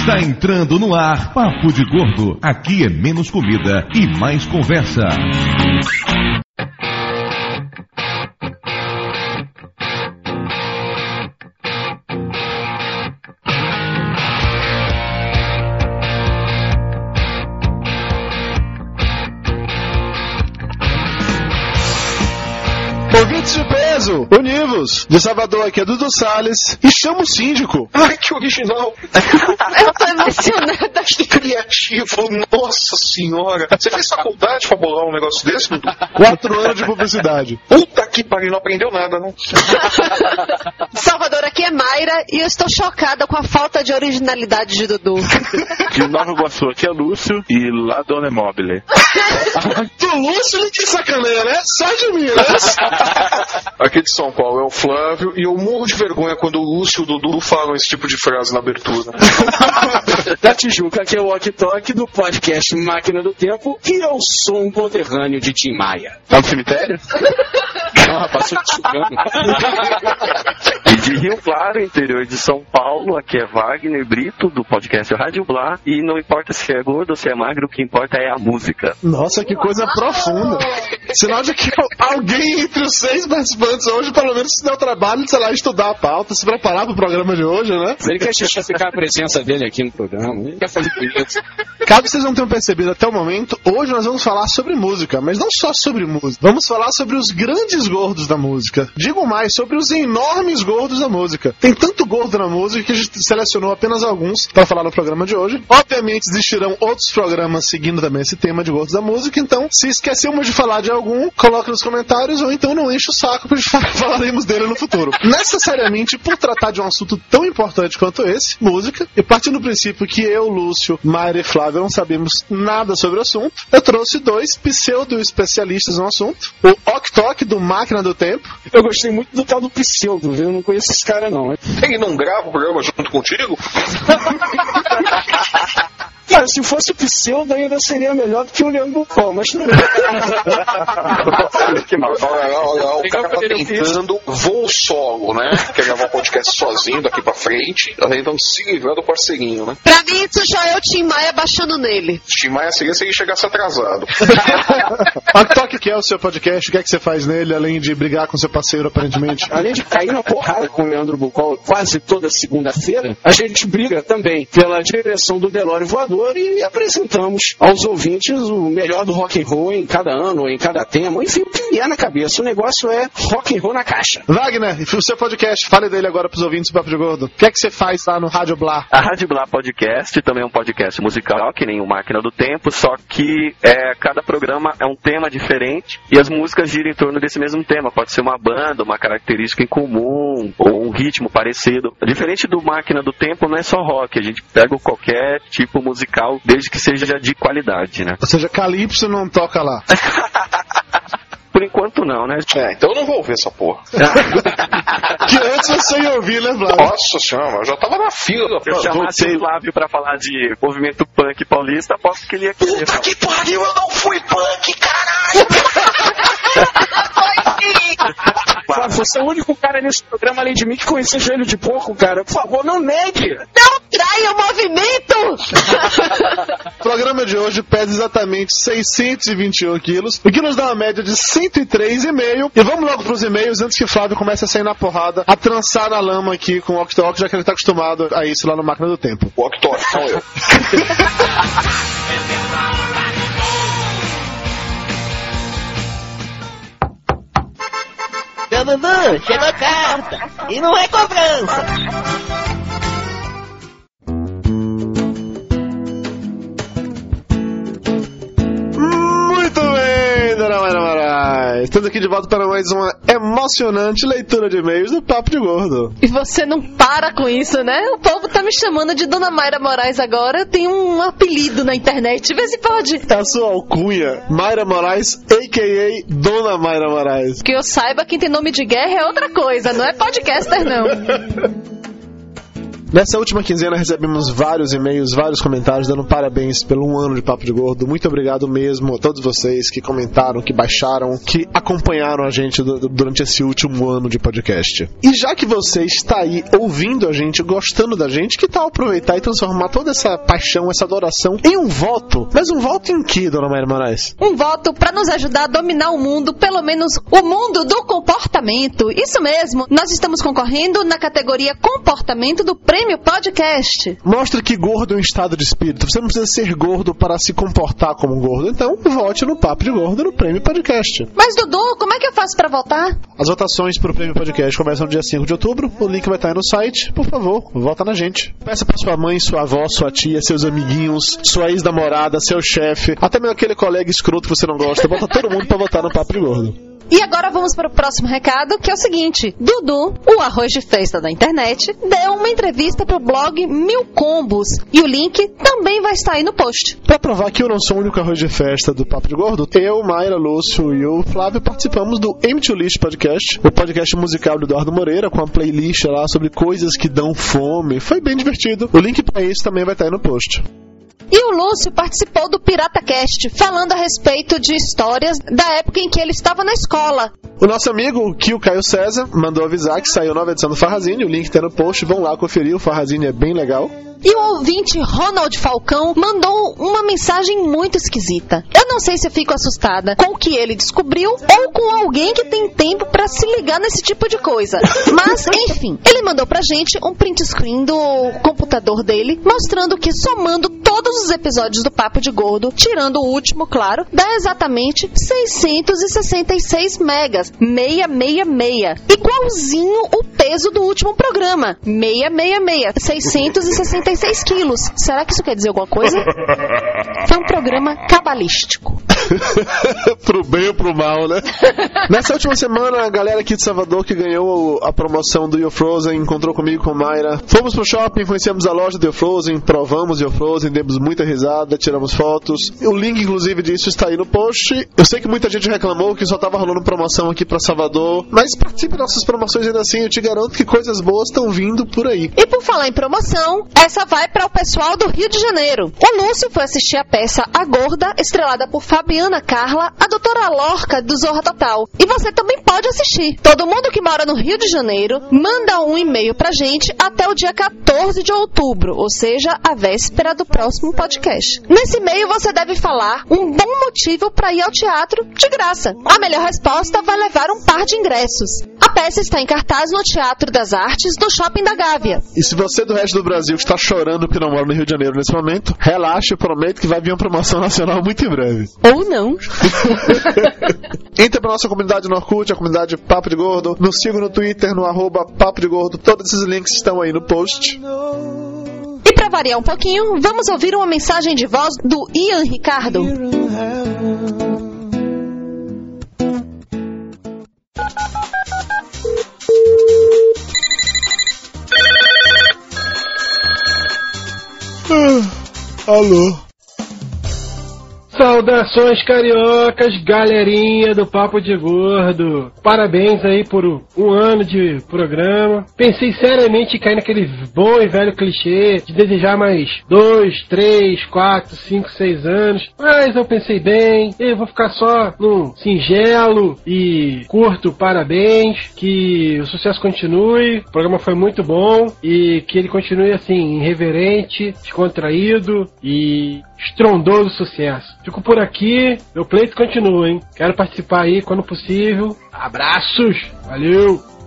Está entrando no ar Papo de Gordo. Aqui é menos comida e mais conversa. Ouvintes de peso, univos. De Salvador aqui é Dudu Salles. E chama o síndico. Ai, que original. Eu tô emocionada aqui. Criativo, nossa senhora. Você fez faculdade pra bolar um negócio desse, Dudu? Quatro anos de publicidade. Puta que pariu, não aprendeu nada, não. Salvador, aqui é Mayra e eu estou chocada com a falta de originalidade de Dudu. De Nova Iguaçu aqui é Lúcio e lá Dona é Mobile. Do Lúcio ninguém sacaneia, né? Só de mim, né? Aqui de São Paulo é o Flávio e eu morro de vergonha quando o Lúcio e o Dudu falam esse tipo de frase na abertura. Da Tijuca, que é o walk talk do podcast Máquina do Tempo, e eu sou um conterrâneo de Tim Maia. Tá no cemitério? Ah, passou te chugando. E de Rio Claro, interior de São Paulo, aqui é Wagner Brito, do podcast Rádio Blá. E não importa se é gordo ou se é magro, o que importa é a música. Nossa, que coisa profunda. Sinal de que alguém entre os seis participantes hoje, pelo menos, se deu o trabalho de, sei lá, estudar a pauta, se preparar pro programa de hoje, né? Ele quer justificar a presença dele aqui no programa. Ele quer fazer isso. Caso vocês não tenham percebido até o momento, hoje nós vamos falar sobre música, mas não só sobre música. Vamos falar sobre os grandes gordos da música. Digo mais, sobre os enormes gordos da música. Tem tanto gordo na música que a gente selecionou apenas alguns para falar no programa de hoje. Obviamente existirão outros programas seguindo também esse tema de gordos da música, então se esquecemos de falar de algum, coloque nos comentários ou então não enche o saco porque falaremos dele no futuro. Necessariamente por tratar de um assunto tão importante quanto esse, música, e partindo do princípio que eu, Lúcio, Mayra e Flávio não sabemos nada sobre o assunto, eu trouxe dois pseudo-especialistas no assunto. O Ok do Máquina do Tempo. Eu gostei muito do tal do Pseudo, viu? Eu não conheço esse cara, não. Ele não grava o programa junto contigo? Cara, se fosse o Pseudo ainda seria melhor do que o Leandro Pó, mas não. Olha, olha, olha, o cara tá tentando voo solo, né? Quer gravar um podcast sozinho daqui pra frente. Tá tentando se livrar do parceirinho, né? Pra mim, isso já é o Tim Maia baixando nele. Timaya seria se ele chegasse atrasado. Ok Tok, que é o seu podcast, o que é que você faz nele, além de brigar com seu parceiro, aparentemente? Além de cair na porrada com o Leandro Bucol quase toda segunda-feira, a gente briga também pela direção do Delório Voador e apresentamos aos ouvintes o melhor do rock and roll em cada ano, em cada tema, enfim, o que vier na cabeça. O negócio é rock and roll na caixa. Wagner, o seu podcast, fale dele agora pros ouvintes do Papo de Gordo. O que é que você faz lá no Rádio Blá? A Rádio Blá Podcast também é um podcast musical, que nem o Máquina do Tempo, só que é, cada programa é um tema diferente e as músicas giram em torno desse mesmo tema. Pode ser uma banda, uma característica em comum ou um ritmo parecido. Diferente do Máquina do Tempo, não é só rock, a gente pega qualquer tipo musical, desde que seja de qualidade, né? Ou seja, Calypso não toca lá. Por enquanto não, né? É, então eu não vou ouvir essa porra. Que antes você ia ouvir, né, Flávio? Nossa senhora, eu já tava na fila. Se eu chamasse o Flávio pra falar de movimento punk paulista, aposto que ele ia querer. Puta que pariu, eu não fui punk, caralho! Flávio, você é o único cara nesse programa, além de mim, que conhecia joelho de porco, cara. Por favor, não negue! Não traia o movimento! O programa de hoje pesa exatamente 621 quilos, o que nos dá uma média de 103,5. E vamos logo pros e-mails antes que o Flávio comece a sair na porrada, a trançar na lama aqui com o Octok, já que ele tá acostumado a isso lá no Máquina do Tempo. O Octório, não eu. Dudu, chegou a carta. E não é cobrança. Estamos aqui de volta para mais uma emocionante leitura de e-mails do Papo de Gordo. E você não para com isso, né? O povo tá me chamando de Dona Mayra Moraes agora. Tenho um apelido na internet. Vê se pode. É a sua alcunha, Mayra Moraes, a.k.a. Dona Mayra Moraes. Que eu saiba, quem tem nome de guerra é outra coisa, não é podcaster, não. Nessa última quinzena recebemos vários e-mails, vários comentários dando parabéns pelo um ano de Papo de Gordo. Muito obrigado mesmo a todos vocês que comentaram, que baixaram, que acompanharam a gente durante esse último ano de podcast. E já que você está aí ouvindo a gente, gostando da gente, que tal aproveitar e transformar toda essa paixão, essa adoração em um voto? Mas um voto em que, dona Maria Moraes? Um voto para nos ajudar a dominar o mundo, pelo menos o mundo do comportamento. Isso mesmo, nós estamos concorrendo na categoria comportamento do Prêmio Podcast. Mostra que gordo é um estado de espírito. Você não precisa ser gordo para se comportar como um gordo. Então, vote no Papo de Gordo no Prêmio Podcast. Mas, Dudu, como é que eu faço para votar? As votações para o Prêmio Podcast começam no dia 5 de outubro. O link vai estar aí no site. Por favor, vota na gente. Peça para sua mãe, sua avó, sua tia, seus amiguinhos, sua ex-namorada, seu chefe, até mesmo aquele colega escroto que você não gosta. Bota todo mundo para votar no Papo de Gordo. E agora vamos para o próximo recado, que é o seguinte: Dudu, o arroz de festa da internet, deu uma entrevista para o blog Mil Combos e o link também vai estar aí no post. Para provar que eu não sou o único arroz de festa do Papo de Gordo, eu, Mayra Lúcio e o Flávio participamos do M2 List Podcast, o podcast musical do Eduardo Moreira, com a playlist lá sobre coisas que dão fome. Foi bem divertido. O link para isso também vai estar aí no post. E o Lúcio participou do PirataCast, falando a respeito de histórias da época em que ele estava na escola. O nosso amigo Kio Caio César mandou avisar que saiu nova edição do Farrazine, o link está no post, vão lá conferir, o Farrazine é bem legal. E o ouvinte Ronald Falcão mandou uma mensagem muito esquisita. Eu não sei se eu fico assustada com o que ele descobriu ou com alguém que tem tempo para se ligar nesse tipo de coisa. Mas, enfim, ele mandou pra gente um print screen do computador dele, mostrando que somando todos os episódios do Papo de Gordo, tirando o último, claro, dá exatamente 666 megas. 666. Igualzinho o peso do último programa. 666. 666 76 quilos. Será que isso quer dizer alguma coisa? Foi um programa cabalístico. pro bem ou pro mal, né? Nessa última semana, a galera aqui de Salvador que ganhou a promoção do Yo Frozen encontrou comigo com Mayra. Fomos pro shopping, conhecemos a loja do Yo Frozen, provamos Yo Frozen, demos muita risada, tiramos fotos. O link, inclusive, disso está aí no post. Eu sei que muita gente reclamou que só tava rolando promoção aqui pra Salvador, mas participe das nossas promoções ainda assim. Eu te garanto que coisas boas estão vindo por aí. E por falar em promoção, essa vai para o pessoal do Rio de Janeiro. O Lúcio foi assistir a peça A Gorda, estrelada por Fabiana Carla, a doutora Lorca do Zorra Total. E você também pode assistir. Todo mundo que mora no Rio de Janeiro, manda um e-mail pra gente até o dia 14 de outubro, ou seja, a véspera do próximo podcast. Nesse e-mail você deve falar um bom motivo para ir ao teatro de graça. A melhor resposta vai levar um par de ingressos. A peça está em cartaz no Teatro das Artes, do Shopping da Gávea. E se você do resto do Brasil está chorando porque não mora no Rio de Janeiro nesse momento, relaxe, eu prometo que vai vir uma promoção nacional muito em breve. Ou não. Entre pra nossa comunidade no Orkut, a comunidade Papo de Gordo. Nos siga no Twitter, no arroba Papo de Gordo. Todos esses links estão aí no post. E para variar um pouquinho, vamos ouvir uma mensagem de voz do Ian Ricardo. Ah, alô? Saudações cariocas, galerinha do Papo de Gordo. Parabéns aí por um ano de programa. Pensei seriamente em cair naquele bom e velho clichê de desejar mais dois, três, quatro, cinco, seis anos. Mas eu pensei bem, eu vou ficar só num singelo e curto parabéns. Que o sucesso continue. O programa foi muito bom e que ele continue assim, irreverente, descontraído e estrondoso sucesso. Fico por aqui, meu pleito continua, hein? Quero participar aí quando possível. Abraços, valeu!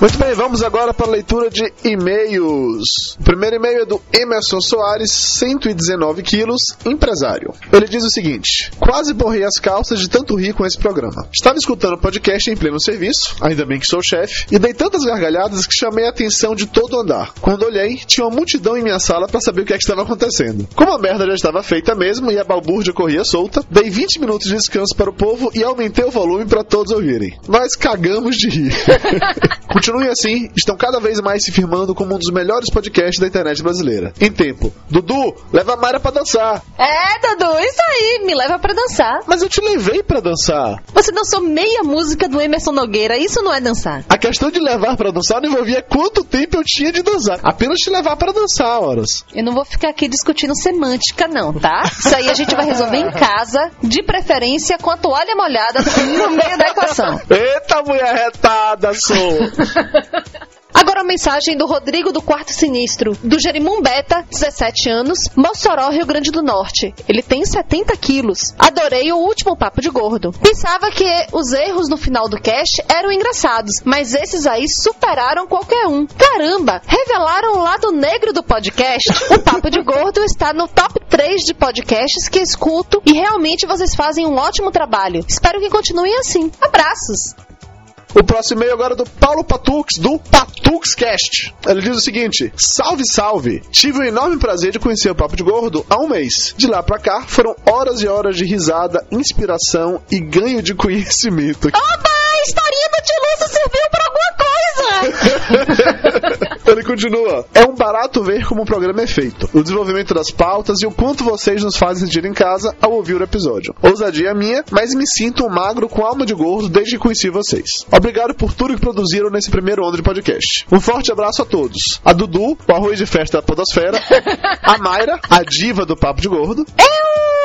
Muito bem, vamos agora para a leitura de e-mails. O primeiro e-mail é do Emerson Soares, 119 quilos, empresário. Ele diz o seguinte: Quase borrei as calças de tanto rir com esse programa. Estava escutando o podcast em pleno serviço, ainda bem que sou chefe, e dei tantas gargalhadas que chamei a atenção de todo o andar. Quando olhei, tinha uma multidão em minha sala para saber o que, é que estava acontecendo. Como a merda já estava feita mesmo e a balbúrdia corria solta, dei 20 minutos de descanso para o povo e aumentei o volume para todos ouvirem. Nós cagamos de rir. Continuem assim, estão cada vez mais se firmando como um dos melhores podcasts da internet brasileira. Em tempo. Dudu, leva a Mayra pra dançar. É, Dudu, isso aí, me leva pra dançar. Mas eu te levei pra dançar. Você dançou meia música do Emerson Nogueira, isso não é dançar. A questão de levar pra dançar não envolvia quanto tempo eu tinha de dançar. Apenas te levar pra dançar, horas. Eu não vou ficar aqui discutindo semântica, não, tá? Isso aí a gente vai resolver em casa, de preferência com a toalha molhada no meio da equação. Eita, mulher retada, sou! Agora a mensagem do Rodrigo do Quarto Sinistro, do Jerimum Beta, 17 anos, Mossoró, Rio Grande do Norte. Ele tem 70 quilos. Adorei o último papo de gordo. Pensava que os erros no final do cast eram engraçados, mas esses aí superaram qualquer um. Caramba, revelaram o lado negro do podcast. O papo de gordo está no top 3 de podcasts que escuto e realmente vocês fazem um ótimo trabalho. Espero que continuem assim. Abraços! O próximo e-mail agora é do Paulo Patux, do PatuxCast. Ele diz o seguinte: Salve, salve! Tive o enorme prazer de conhecer o Papo de Gordo há um mês. De lá pra cá, foram horas e horas de risada, inspiração e ganho de conhecimento. Oba! A historinha do Tio Lúcio serviu pra alguma coisa! Ele continua: É um barato ver como o programa é feito, o desenvolvimento das pautas e o quanto vocês nos fazem sentir em casa ao ouvir o episódio. Ousadia minha, mas me sinto um magro com alma de gordo desde que conheci vocês. Obrigado por tudo que produziram nesse primeiro ano de podcast. Um forte abraço a todos. A Dudu, o arroz de festa da Podosfera. a Mayra, a diva do Papo de Gordo. Eu!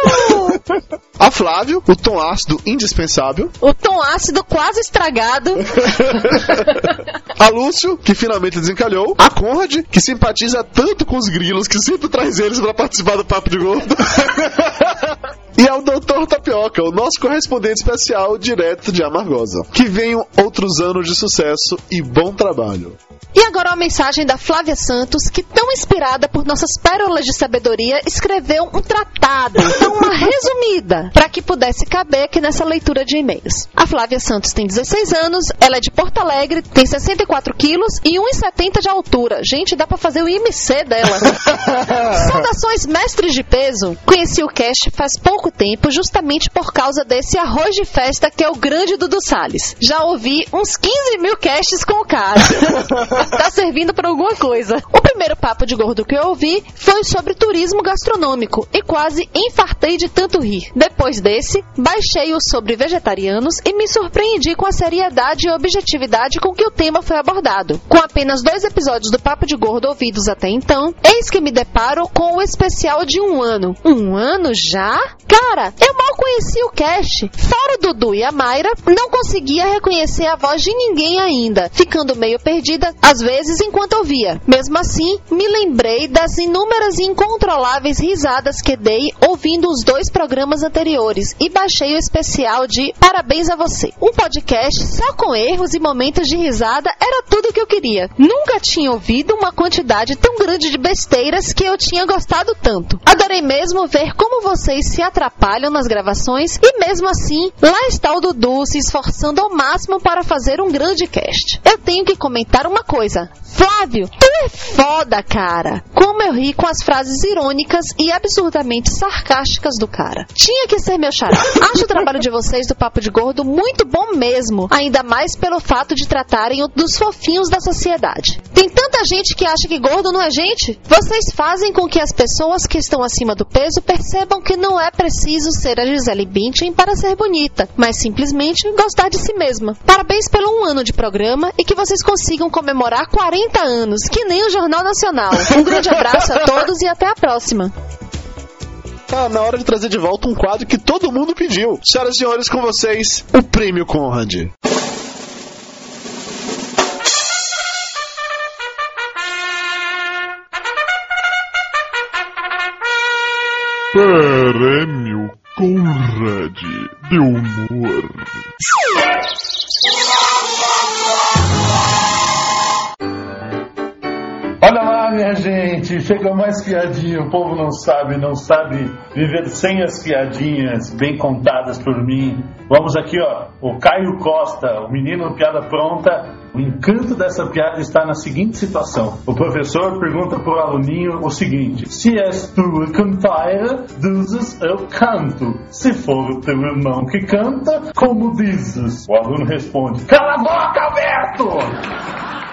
A Flávio, o tom ácido indispensável. O tom ácido quase estragado. a Lúcio, que finalmente desencalhou. A Conrad, que simpatiza tanto com os grilos que sempre traz eles para participar do Papo de Gordo. E ao Dr. Tapioca, o nosso correspondente especial direto de Amargosa. Que venham outros anos de sucesso e bom trabalho. E agora uma mensagem da Flávia Santos, que tão inspirada por nossas pérolas de sabedoria, escreveu um tratado, então uma resumida, para que pudesse caber aqui nessa leitura de e-mails. A Flávia Santos tem 16 anos, ela é de Porto Alegre, tem 64 quilos e 1,70 de altura. Gente, dá para fazer o IMC dela. Saudações mestres de peso. Conheci o Cash faz pouco tempo, justamente por causa desse arroz de festa que é o grande Dudu Salles. Já ouvi uns 15 mil casts com o cara. tá servindo para alguma coisa. O primeiro papo de gordo que eu ouvi foi sobre turismo gastronômico e quase infartei de tanto rir. Depois desse, baixei o sobre vegetarianos e me surpreendi com a seriedade e objetividade com que o tema foi abordado. Com apenas dois episódios do Papo de Gordo ouvidos até então, eis que me deparo com o especial de um ano. Um ano já? Cara, eu mal conheci o Cash. Fora o Dudu e a Mayra, não conseguia reconhecer a voz de ninguém ainda, ficando meio perdida às vezes enquanto ouvia. Mesmo assim, me lembrei das inúmeras e incontroláveis risadas que dei ouvindo os dois programas anteriores e baixei o especial de Parabéns a você. Um podcast só com erros e momentos de risada era tudo o que eu queria. Nunca tinha ouvido uma quantidade tão grande de besteiras que eu tinha gostado tanto. Adorei mesmo ver como vocês se atrapalham nas gravações e mesmo assim, lá está o Dudu se esforçando ao máximo para fazer um grande cast. Eu tenho que comentar uma coisa. Flávio, tu é foda, cara. Como eu ri com as frases irônicas e absurdamente sarcásticas do cara. Tinha que ser meu xará. Acho o trabalho de vocês do Papo de Gordo muito bom mesmo, ainda mais pelo fato de tratarem dos fofinhos da sociedade. Tem tanta gente que acha que gordo não é gente. Vocês fazem com que as pessoas que estão acima do peso percebam que não é preciso ser a Gisele Bündchen para ser bonita, mas simplesmente gostar de si mesma. Parabéns pelo um ano de programa e que vocês consigam comemorar 40 anos, que nem o Jornal Nacional. Um grande abraço a todos e até a próxima. Tá na hora de trazer de volta um quadro que todo mundo pediu. Senhoras e senhores, com vocês, o Prêmio Conrad. Prêmio Conrad de Humor. Olha lá, minha gente, chega mais piadinha. O povo não sabe, não sabe viver sem as piadinhas bem contadas por mim. Vamos aqui, ó. O Caio Costa, o menino piada pronta. O encanto dessa piada está na seguinte situação: o professor pergunta para o aluninho o seguinte: Se és a cantar, dizes eu canto. Se for o teu irmão que canta, como dizes? O aluno responde: Cala a boca, Alberto!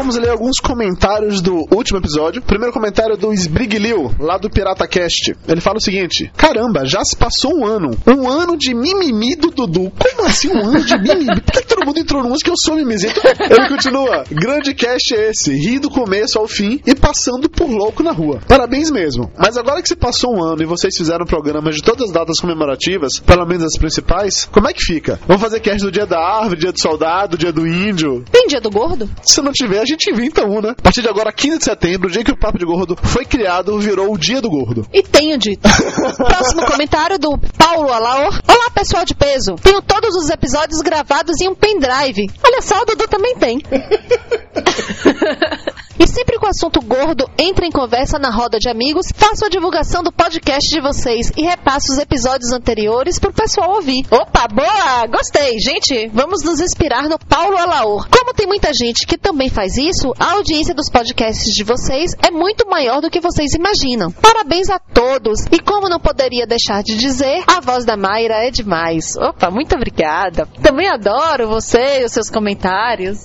vamos ler alguns comentários do último episódio. Primeiro comentário do Sbriglio, lá do Pirata Cast. Ele fala o seguinte: Caramba, já se passou um ano. Um ano de mimimi do Dudu. Como assim um ano de mimimi? Por que todo mundo entrou no que eu sou mimizento? Ele continua: Grande cast é esse, ri do começo ao fim e passando por louco na rua. Parabéns mesmo. Mas agora que se passou um ano e vocês fizeram programas de todas as datas comemorativas, pelo menos as principais, como é que fica? Vamos fazer cast do dia da árvore, dia do soldado, dia do índio? Tem dia do gordo? Se não tiver, a gente inventa um, né? A partir de agora, 15 de setembro, o dia que o Papo de Gordo foi criado, virou o Dia do Gordo. E tenho dito. Próximo comentário do Paulo Alaor. Olá, pessoal de peso. Tenho todos os episódios gravados em um pendrive. Olha só, o Dudu também tem. E sempre que o assunto gordo entra em conversa na roda de amigos, faço a divulgação do podcast de vocês e repasso os episódios anteriores pro pessoal ouvir. Opa, boa! Gostei! Gente, vamos nos inspirar no Paulo Alaor. Como tem muita gente que também faz isso, a audiência dos podcasts de vocês é muito maior do que vocês imaginam. Parabéns a todos! E como não poderia deixar de dizer, a voz da Mayra é demais. Opa, muito obrigada. Também adoro você e os seus comentários.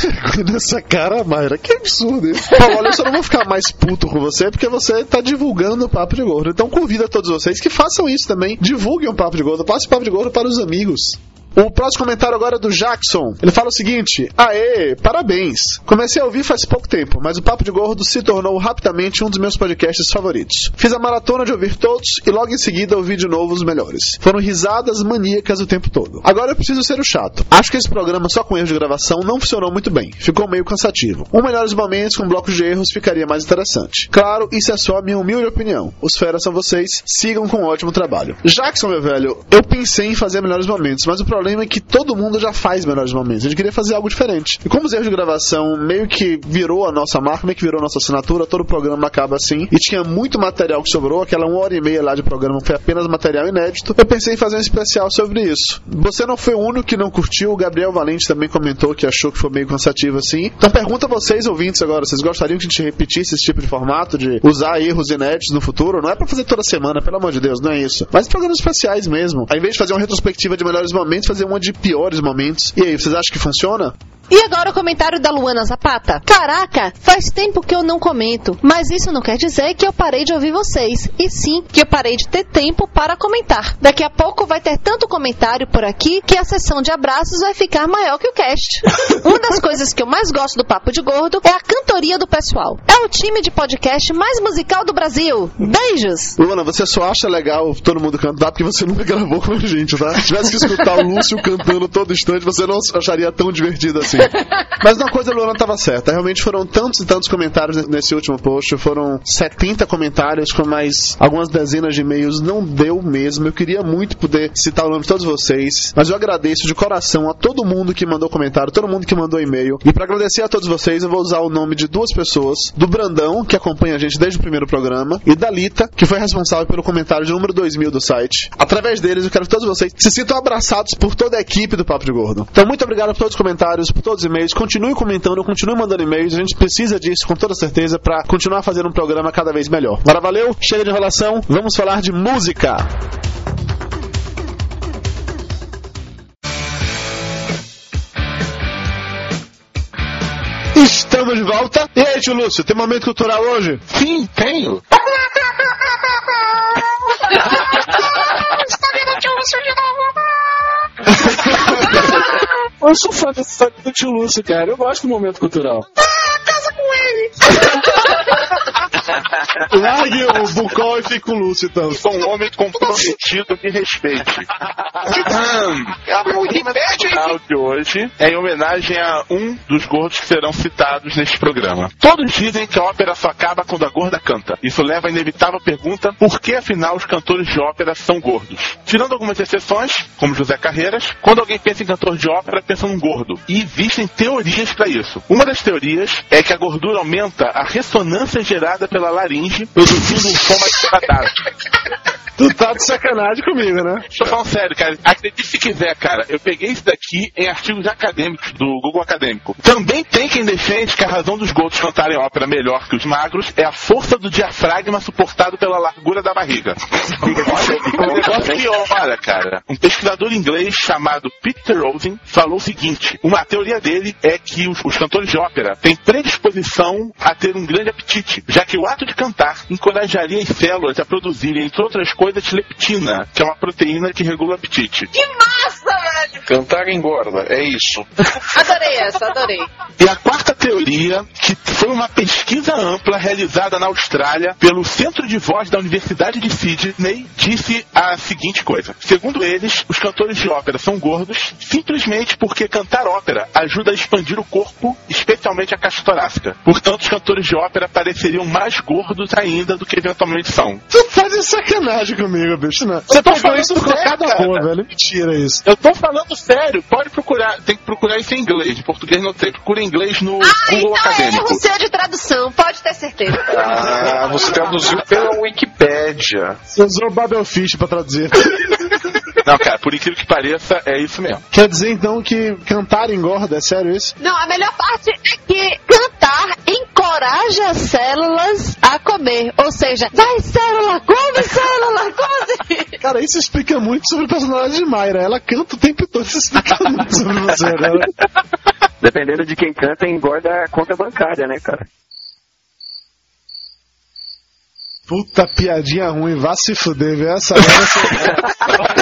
Nessa cara, Mayra, que absurdo Paulo, olha, eu só não vou ficar mais puto com você porque você tá divulgando o Papo de Gordo. Então convido a todos vocês que façam isso também. Divulguem o Papo de Gordo, passe o Papo de Gordo para os amigos. O próximo comentário agora é do Jackson. Ele fala o seguinte: Aê, parabéns! Comecei a ouvir faz pouco tempo, mas o Papo de Gordo se tornou rapidamente um dos meus podcasts favoritos. Fiz a maratona de ouvir todos e logo em seguida ouvi de novo os melhores. Foram risadas maníacas o tempo todo. Agora eu preciso ser o chato. Acho que esse programa só com erros de gravação não funcionou muito bem. Ficou meio cansativo. Um melhores momentos com blocos de erros ficaria mais interessante. Claro, isso é só a minha humilde opinião. Os feras são vocês. Sigam com um ótimo trabalho. Jackson, meu velho, eu pensei em fazer melhores momentos, mas o problema é que todo mundo já faz melhores momentos. A gente queria fazer algo diferente. E como os erros de gravação meio que virou a nossa marca, meio que virou a nossa assinatura, todo o programa acaba assim. E tinha muito material que sobrou, aquela uma hora e meia lá de programa foi apenas material inédito. Eu pensei em fazer um especial sobre isso. Você não foi o único que não curtiu, o Gabriel Valente também comentou que achou que foi meio cansativo assim. Então pergunta a vocês, ouvintes, agora, vocês gostariam que a gente repetisse esse tipo de formato, de usar erros inéditos no futuro? Não é pra fazer toda semana, pelo amor de Deus, não é isso. Mas programas especiais mesmo. Ao invés de fazer uma retrospectiva de melhores momentos, fazer uma de piores momentos. E aí, vocês acham que funciona? E agora o comentário da Luana Zapata. Caraca, faz tempo que eu não comento, mas isso não quer dizer que eu parei de ouvir vocês, e sim que eu parei de ter tempo para comentar. Daqui a pouco vai ter tanto comentário por aqui que a sessão de abraços vai ficar maior que o cast. Uma das coisas que eu mais gosto do Papo de Gordo é a cantoria do pessoal. É o time de podcast mais musical do Brasil. Beijos! Luana, você só acha legal todo mundo cantar porque você nunca gravou com a gente, tá? Se tivesse que escutar o Lúcio cantando todo instante, você não acharia tão divertido assim. Mas uma coisa Luana estava certa. Realmente foram tantos e tantos comentários nesse último post. Foram 70 comentários com mais algumas dezenas de e-mails. Não deu mesmo. Eu queria muito poder citar o nome de todos vocês. Mas eu agradeço de coração a todo mundo que mandou comentário, todo mundo que mandou e-mail. E para agradecer a todos vocês, eu vou usar o nome de duas pessoas: do Brandão, que acompanha a gente desde o primeiro programa, e da Lita, que foi responsável pelo comentário de número 2000 do site. Através deles, eu quero que todos vocês se sintam abraçados por toda a equipe do Papo de Gordo. Então, muito obrigado por todos os comentários, por todos os e-mails. Continue comentando, continue mandando e-mails. A gente precisa disso com toda certeza para continuar fazendo um programa cada vez melhor. Agora valeu, chega de enrolação, vamos falar de música. Estamos de volta. E aí, tio Lúcio, tem momento cultural hoje? Sim, tenho. Está vendo o tio Lúcio de novo? Eu sou fã dessa história do tio Lúcio, cara. Eu gosto do momento cultural. Ah, casa com ele. Largue o Bucol e fique com o Lúcio, então. Sou um homem comprometido, me respeite. O canal de hoje é em homenagem a um dos gordos que serão citados neste programa. Todos dizem que a ópera só acaba quando a gorda canta. Isso leva à inevitável pergunta: por que afinal os cantores de ópera são gordos? Tirando algumas exceções, como José Carreiras, quando alguém pensa em cantor de ópera, pensa num gordo. E existem teorias para isso. Uma das teorias é que a gordura aumenta a ressonância gerada pela laringe, produzindo um som mais agradável. Tu tá de sacanagem comigo, né? Tô falando sério, cara. Acredite se quiser, cara. Eu peguei isso daqui em artigos acadêmicos do Google Acadêmico. Também tem quem defende que a razão dos gordos cantarem ópera melhor que os magros é a força do diafragma suportado pela largura da barriga. Um negócio que, olha, cara, um pesquisador inglês chamado Peter Rosen falou o seguinte: uma teoria dele é que os, os cantores de ópera têm predisposição a ter um grande apetite, já que o ato de cantar encorajaria as células a produzirem, entre outras coisas, leptina, que é uma proteína que regula o apetite. Que massa! Cantar engorda, é isso. Adorei essa, adorei. E a quarta teoria, que foi uma pesquisa ampla realizada na Austrália pelo Centro de Voz da Universidade de Sydney, disse a seguinte coisa. Segundo eles, os cantores de ópera são gordos simplesmente porque cantar ópera ajuda a expandir o corpo, especialmente a caixa torácica. Portanto, os cantores de ópera pareceriam mais gordos ainda do que eventualmente são. Tu tá de sacanagem comigo, bicho, né? Você pegou falando isso por cada boa, velho. Mentira isso. Eu tô falando sério, pode procurar, tem que procurar isso em inglês, em português não tem, procura em inglês no Ah, Google então é Acadêmico. erro seu de tradução, pode ter certeza. Ah, você traduziu pela Wikipédia. Você usou o Babelfish pra traduzir. Não, cara, por incrível que pareça, é isso mesmo. Quer dizer então que cantar engorda, é sério isso? Não, a melhor parte é que cantar encoraja as células a comer. Ou seja, vai célula, come célula, come. Cara, isso explica muito sobre o personagem de Mayra. Ela canta o tempo todo, isso explica muito sobre você, né? Dependendo de quem canta, engorda a conta bancária, né, cara? Puta piadinha ruim, vá se fuder, viu? Essa essa...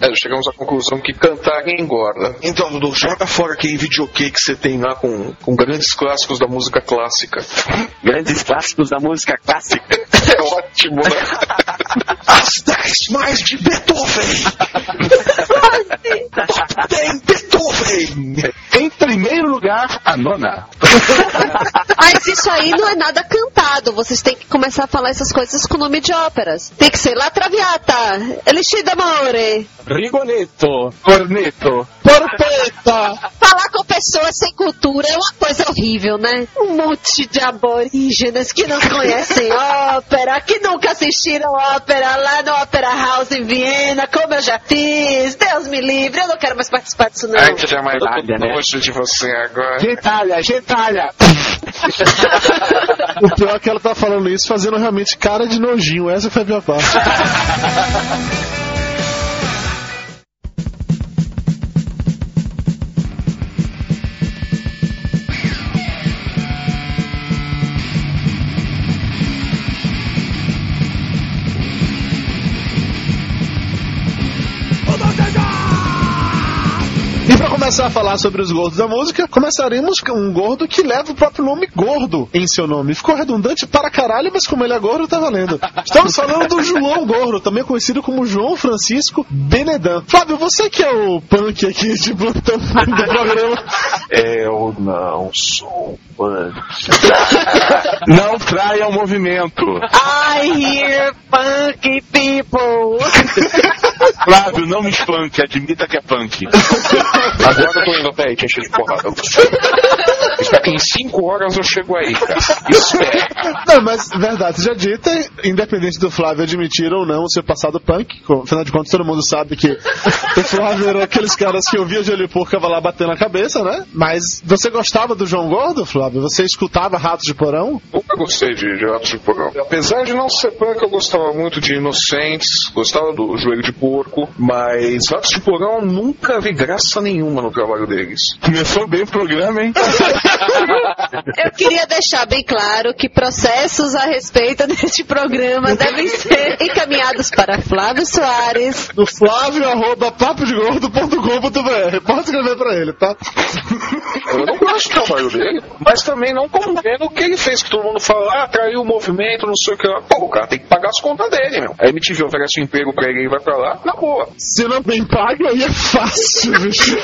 É, chegamos à conclusão que cantar engorda. Então, Dudu, joga fora aquele videokê que você tem lá com, com grandes clássicos da música clássica. Grandes clássicos da música clássica. É ótimo, né? As 10 mais de Beethoven! Tem Beethoven! Em primeiro lugar, a nona. Mas isso aí não é nada cantado. Vocês têm que começar a falar essas coisas com nome de óperas. Tem que ser La Traviata, Elixir d'Amore. Rigoletto. Corneto. Porpeta! Falar com pessoas sem cultura é uma coisa horrível, né? Um monte de aborígenes que não conhecem ópera, que nunca assistiram ópera lá no Opera House em Viena, como eu já fiz. Deus me livre, eu não quero mais participar disso não. Ai, que já mais Itália, né? nojo de você agora. Gentalha, gentalha. O pior é que ela tá falando isso fazendo realmente cara de nojinho. Essa foi a pior parte. começar a falar sobre os gordos da música, começaremos com um gordo que leva o próprio nome gordo em seu nome. Ficou redundante para caralho, mas como ele é gordo, tá valendo. Estamos falando do João Gordo, também conhecido como João Francisco Benedan. Flávio, você que é o punk aqui de plantão do programa. Eu não sou punk. não traia o movimento. I hear funky people. Flávio, não me espanque, admita que é punk. Agora eu tô indo até aí, te de porrada. Espera que em 5 horas eu chego aí, cara. Espera. Não, mas verdade, já dita, independente do Flávio admitir ou não o seu passado punk, afinal de contas todo mundo sabe que o Flávio era aqueles caras que ouvia Porco ficava lá batendo na cabeça, né? Mas você gostava do João Gordo, Flávio? Você escutava Ratos de Porão? Nunca gostei de, de Ratos de Porão. Apesar de não ser punk, eu gostava muito de Inocentes, gostava do Joelho de Porco, mas Ratos de Porão eu nunca vi graça nenhuma no trabalho deles. Começou bem o programa, hein? Eu queria deixar bem claro que processos a respeito deste programa devem ser encaminhados para Flávio Soares. No flávio arroba papodegordo.com.br Pode escrever pra ele, tá? Eu não gosto do trabalho dele, mas também não condeno o que ele fez, que todo mundo fala, ah, traiu o movimento, não sei o que lá. Pô, o cara tem que pagar as contas dele, meu. A MTV oferece um emprego pra ele e vai pra lá, na boa. Se não bem pago, aí é fácil, bicho.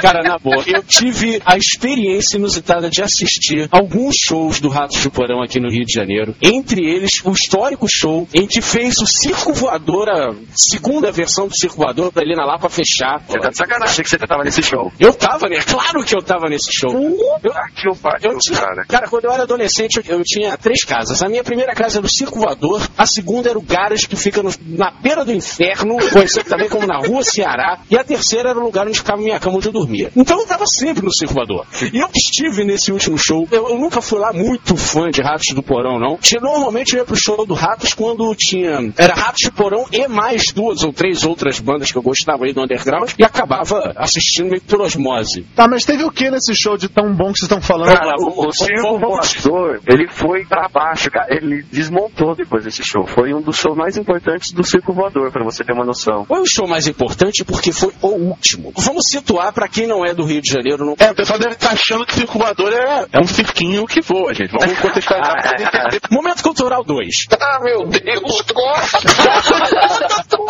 Cara, na boa, eu tive a experiência inusitada de assistir alguns shows do Ratos de Porão aqui no Rio de Janeiro. Entre eles, o histórico show em que fez o Circo Voador, a segunda versão do Circo Voador, pra ele na lá pra fechar. Você tá de sacanagem que você tava nesse show. Eu tava, né? Claro que eu tava nesse show. Eu, eu pariu, eu tinha, cara. cara, quando eu era adolescente, eu, eu tinha três casas. A minha primeira casa era o Circo Voador, a segunda era o Garage, que fica no- na beira do inferno, conhecido também como na rua Ceará, e a terceira era o lugar onde ficava minha cama onde eu dormia. Então eu tava sempre no Circo Voador. E eu estive nesse último show. Eu, eu nunca fui lá muito fã de Ratos do Porão, não. Normalmente eu ia pro show do Ratos quando tinha. Era Ratos do Porão e mais duas ou três outras bandas que eu gostava aí do underground, e acabava assistindo meio por osmose. Tá, mas teve o que nesse show de tão bom que vocês estão falando? Cara, o, o Circo Voador, ele foi pra baixo, cara. Ele desmontou depois desse show. Foi um dos shows mais importantes do Circo Voador, pra você ter uma noção. Foi o show mais importante porque foi o último. Vamos situar pra quem não é do Rio de Janeiro. Não... É, o pessoal deve estar achando que o circulador é, é um cirquinho que voa, gente. Vamos contextualizar pra poder entender. Momento Cultural 2. Ah, meu Deus,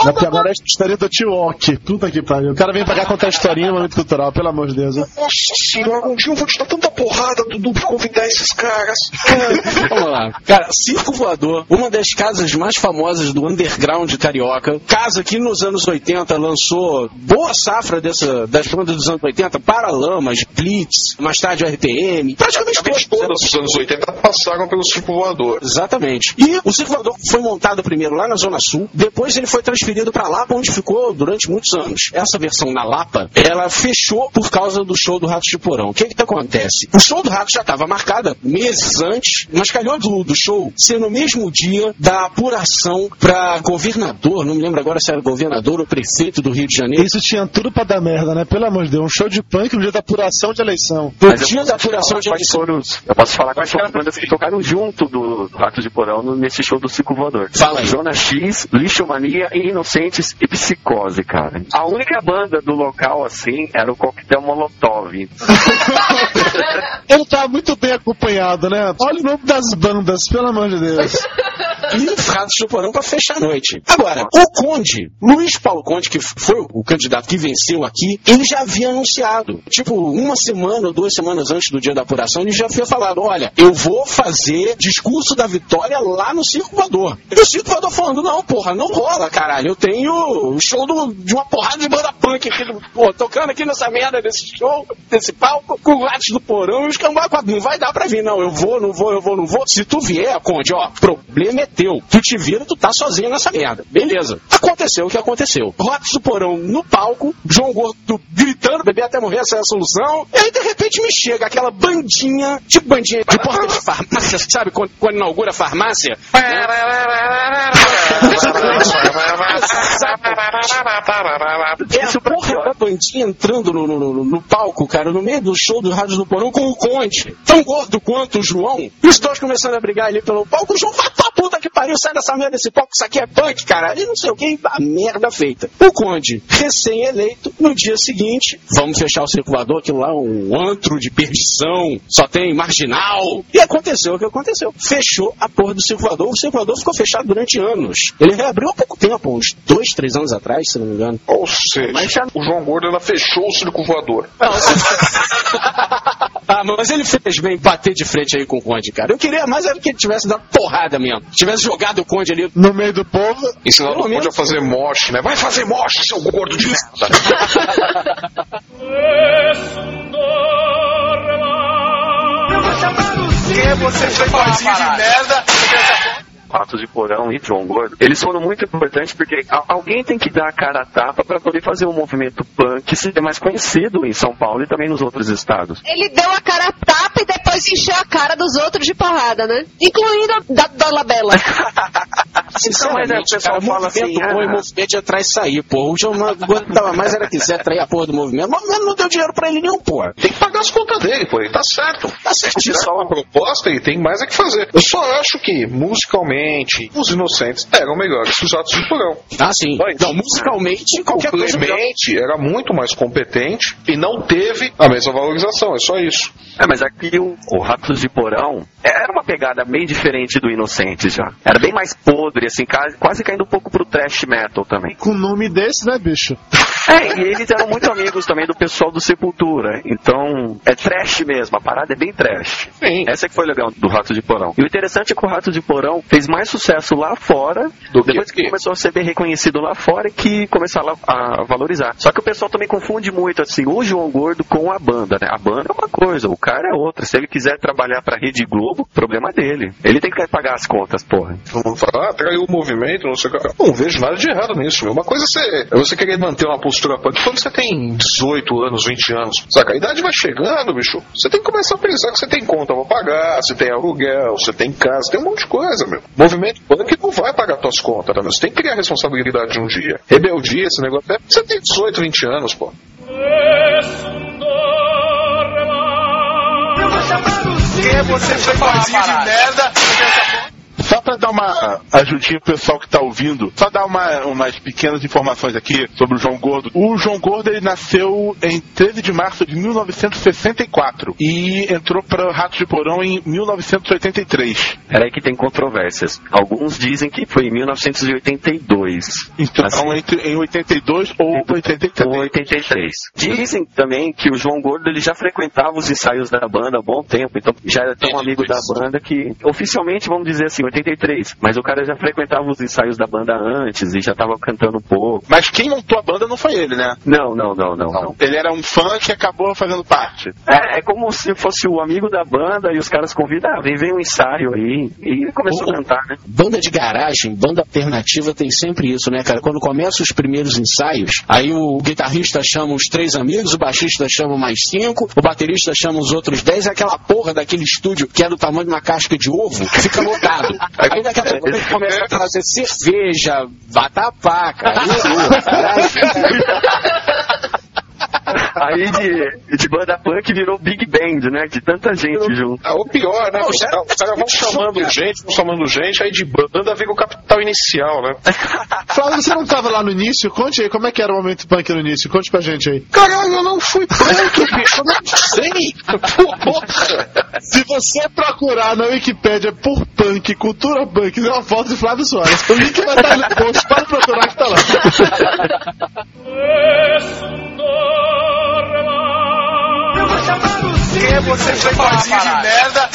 Não, porque agora é a história do T-Walk. Puta que pariu. O cara vem pra cá contar a historinha no momento cultural, pelo amor de Deus. Nossa senhora, um dia eu vou te dar tanta porrada, Dudu, pra convidar esses caras. Vamos lá. Cara, Circo Voador, uma das casas mais famosas do underground carioca. Casa que nos anos 80 lançou boa safra dessa, das bandas dos anos 80, Paralamas, Blitz, mais tarde o RPM. Praticamente todas, todas Os anos 80 passaram pelo Circo Voador. Exatamente. E o Circo Voador foi montado primeiro lá na Zona Sul, depois ele foi transferido para Lapa, onde ficou durante muitos anos. Essa versão na Lapa, ela fechou por causa do show do Ratos de Porão. O que que acontece? O show do Ratos já estava marcado meses antes, mas calhou do, do show ser no mesmo dia da apuração para governador, não me lembro agora se era governador ou prefeito do Rio de Janeiro. Isso tinha tudo pra dar merda, né? Pelo amor de Deus. Um show de punk no dia da apuração de eleição. No dia posso da apuração falar de quais eleição. foram os- Eu posso falar quais foram as bandas que tocaram junto do Ratos de Porão nesse show do Circo Voador. Fala aí. Zona X, Lixomania, Inocentes e Psicose, cara. A única banda do local, assim, era o Coquetel Molotov. Ele tá muito bem acompanhado, né? Olha o nome das bandas, pelo amor de Deus. e Ratos do Porão para fechar a noite. Agora, o Conde, Luiz Paulo Conde, que foi o candidato que venceu aqui, ele já havia anunciado. Tipo, uma semana ou duas semanas antes do dia da apuração, ele já havia falado: olha, eu vou fazer discurso da vitória lá no Circo Voador. E o Circo Voador falando: não, porra, não rola, caralho. Eu tenho o show do- de uma porrada de banda punk aqui, pô, tocando aqui nessa merda desse show, desse palco, com Ratos do Porão e os cambá. Não vai dar pra vir, não. Eu vou, não vou, eu vou, não vou. Se tu vier, Conde, ó, problema é teu. Tu te vira, tu tá sozinho nessa merda. Beleza. Aconteceu o que aconteceu. Ratos do Porão no palco, João Gordo gritando, beber até morrer, essa é a solução. E aí, de repente, me chega aquela bandinha, tipo bandinha de porta de farmácia, sabe? Quando, quando inaugura a farmácia. Essa porra da bandinha entrando no, no- no- palco, cara, no meio do show do Rádio do Porão com o Conde, tão gordo quanto o João, e os dois começando a brigar ali pelo palco, o João vai pra puta que pariu, sai dessa merda desse palco, isso aqui é punk, cara, e não sei o que, a merda feita. O Conde, recém-eleito, no dia seguinte, vamos fechar o circulador, aquilo lá, é um antro de perdição, só tem marginal, e aconteceu o que aconteceu. Fechou a porra do circulador, o circulador ficou fechado durante anos. Ele reabriu há pouco tempo, uns dois, três anos atrás, se não me engano. Ou seja, o João Gordo ela fechou o Circo Voador. Ah, mas ele fez bem bater de frente aí com o Conde, cara. Eu queria mais era que ele tivesse dado porrada mesmo. Tivesse jogado o Conde ali. No meio do povo. Ensinando Pelo o Conde menos- a fazer moche, né? Vai fazer moche, seu gordo de merda. Quem é você, seu boizinho de merda? Ratos de Porão e João Gordo, eles foram muito importantes porque alguém tem que dar a cara a tapa para poder fazer o movimento punk ser mais conhecido em São Paulo e também nos outros estados. Ele deu a cara a tapa e depois encher a cara dos outros de porrada, né? Incluindo a da, da Labela. Sinceramente, Não, mas é, o pessoal cara, fala movimento assim, bom ah. e movimento atrai sair, pô. O João Gordo tava mais era quiser atrair a porra do movimento. O movimento não deu dinheiro pra ele nenhum, pô. Tem que pagar as contas dele, pô. Ele tá certo. Tá certíssimo. Tirar uma proposta e tem mais a que fazer. Eu só acho que, musicalmente, os inocentes eram melhores que os atos de porão. Ah, sim. Vai. Não, musicalmente, qualquer coisa melhor. Clemente era muito mais competente e não teve a mesma valorização, é só isso. É, mas aqui o, o Ratos de Porão era uma pegada bem diferente do Inocente já. Era bem mais podre, assim, quase, caindo um pouco pro trash metal também. Com um nome desse, né, bicho? É, e eles eram muito amigos também do pessoal do Sepultura. Então, é trash mesmo, a parada é bem trash. Sim. Essa que foi legal do Rato de Porão. E o interessante é que o Rato de Porão fez mais sucesso lá fora, Do que depois que aqui. começou a ser bem reconhecido lá fora e que começaram a, a valorizar. Só que o pessoal também confunde muito, assim, o João Gordo com a banda, né? A banda é uma coisa, o cara é outra. Se ele quiser trabalhar pra Rede Globo, problema dele. Ele tem que pagar as contas, porra. Vamos falar, ah, traiu o movimento, não sei o que. Eu não vejo nada de errado nisso. meu. Uma coisa é você, é você querer manter uma postura punk quando você tem 18 anos, 20 anos. Saca? A idade vai chegando, bicho. Você tem que começar a pensar que você tem conta pra pagar, você tem aluguel, você tem casa, tem um monte de coisa, meu. Movimento punk não vai pagar tuas contas, tá, meu? Você tem que criar responsabilidade de um dia. Rebeldia, esse negócio. É, você tem 18, 20 anos, pô. Você foi vozinho de merda. Só pra dar uma ajudinha pro pessoal que tá ouvindo, só dar uma, umas pequenas informações aqui sobre o João Gordo. O João Gordo ele nasceu em 13 de março de 1964 e entrou para Ratos de Porão em 1983. Era aí que tem controvérsias. Alguns dizem que foi em 1982. Então, Assim. entre, em 82 ou 83. Ou 83. Dizem também que o João Gordo ele já frequentava os ensaios da banda há bom tempo, então já era tão amigo da banda que, oficialmente, vamos dizer assim, 83. Mas o cara já frequentava os ensaios da banda antes e já tava cantando um pouco. Mas quem montou a banda não foi ele, né? Não, não, não, não, não. Ele era um fã que acabou fazendo parte. É, é como se fosse o amigo da banda e os caras convidam, ah, vem, vem um ensaio aí. E começou a cantar, né? Banda de garagem, banda alternativa tem sempre isso, né, cara? Quando começam os primeiros ensaios, aí o guitarrista chama os três amigos, o baixista chama mais cinco, o baterista chama os outros dez, é aquela porra daquele estúdio que é do tamanho de uma casca de ovo, fica lotado. Aí daqui a pouco ele começa a trazer cerveja, batapaca, Aí de, de banda punk virou Big Band, né? De tanta gente junto. Ah, o pior, né? Os caras os caras vão chamando gente, vão chamando gente, aí de banda vem o capital inicial, né? Flávio, você não tava lá no início? Conte aí, como é que era o momento punk no início? Conte pra gente aí. Caralho, eu não fui punk, bicho, eu não sei. Porra. Se você procurar na Wikipédia por punk, cultura punk, tem uma foto de Flávio Soares. O link vai estar no post, pode procurar que tá lá. você foi vozinho de merda.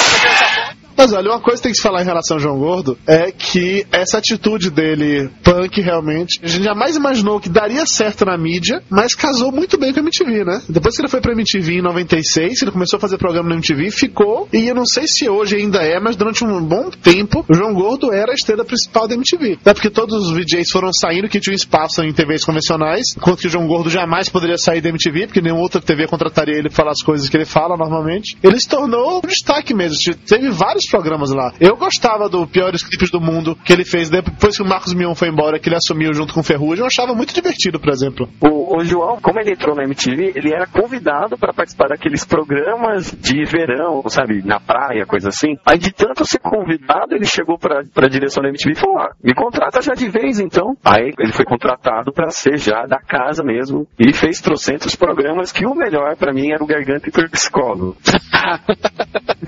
Mas olha, uma coisa que tem que se falar em relação ao João Gordo é que essa atitude dele, punk realmente, a gente jamais imaginou que daria certo na mídia, mas casou muito bem com a MTV, né? Depois que ele foi pra MTV em 96, ele começou a fazer programa na MTV, ficou, e eu não sei se hoje ainda é, mas durante um bom tempo, o João Gordo era a estrela principal da MTV. Até porque todos os VJs foram saindo que tinham espaço em TVs convencionais, enquanto que o João Gordo jamais poderia sair da MTV, porque nenhuma outra TV contrataria ele pra falar as coisas que ele fala normalmente. Ele se tornou um destaque mesmo. Teve vários programas lá. Eu gostava do Piores Clipes do Mundo que ele fez depois que o Marcos Mion foi embora, que ele assumiu junto com o Ferrugem. Eu achava muito divertido, por exemplo. O, o João, como ele entrou na MTV, ele era convidado para participar daqueles programas de verão, sabe, na praia, coisa assim. Aí de tanto ser convidado, ele chegou pra, pra direção da MTV e falou: ah, me contrata já de vez então. Aí ele foi contratado para ser já da casa mesmo e fez trocentos programas que o melhor para mim era o Garganta e Torcicolo.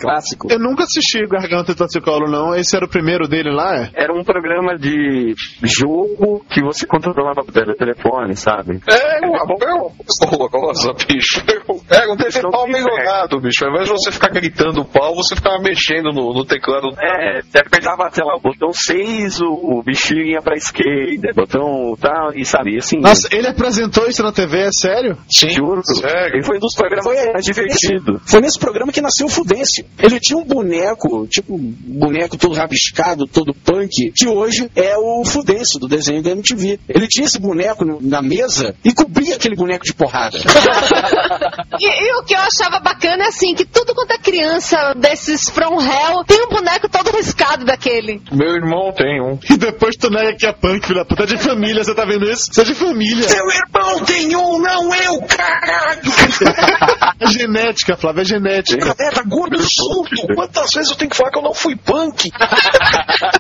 Clássico. Eu nunca assisti Garganta Torcicolo, não. Esse era o primeiro dele lá, é? Era um programa de jogo que você controlava pelo telefone, sabe? É, uma boa horrorosa, bicho. É, um TV pau melhorado, bicho. Ao invés de você ficar gritando pau, você ficava mexendo no, no teclado. É, você apertava, sei lá, o botão 6, o, o bichinho ia pra esquerda, botão tal, e sabe, assim. Nossa, ele apresentou isso na TV, é sério? Sim, juro. Sério? Ele foi um dos programas Foi, mais divertidos. Foi nesse programa que nasceu o Fudêncio. Ele tinha um boneco boneco, tipo um boneco todo rabiscado, todo punk, que hoje é o Fudêncio do desenho da MTV. Ele tinha esse boneco no- na mesa e cobria aquele boneco de porrada. E, e o que eu achava bacana é assim, que tudo quanto é criança desses From Hell tem um boneco todo riscado daquele. Meu irmão tem um. E depois tu nega que é punk, filha da puta. É de família, você tá vendo isso? Você é de família. Seu irmão tem um, não eu, caralho! É genética, Flávio, é genética. Merda, gordo surdo! Quantas vezes eu tenho que falar que eu não fui punk?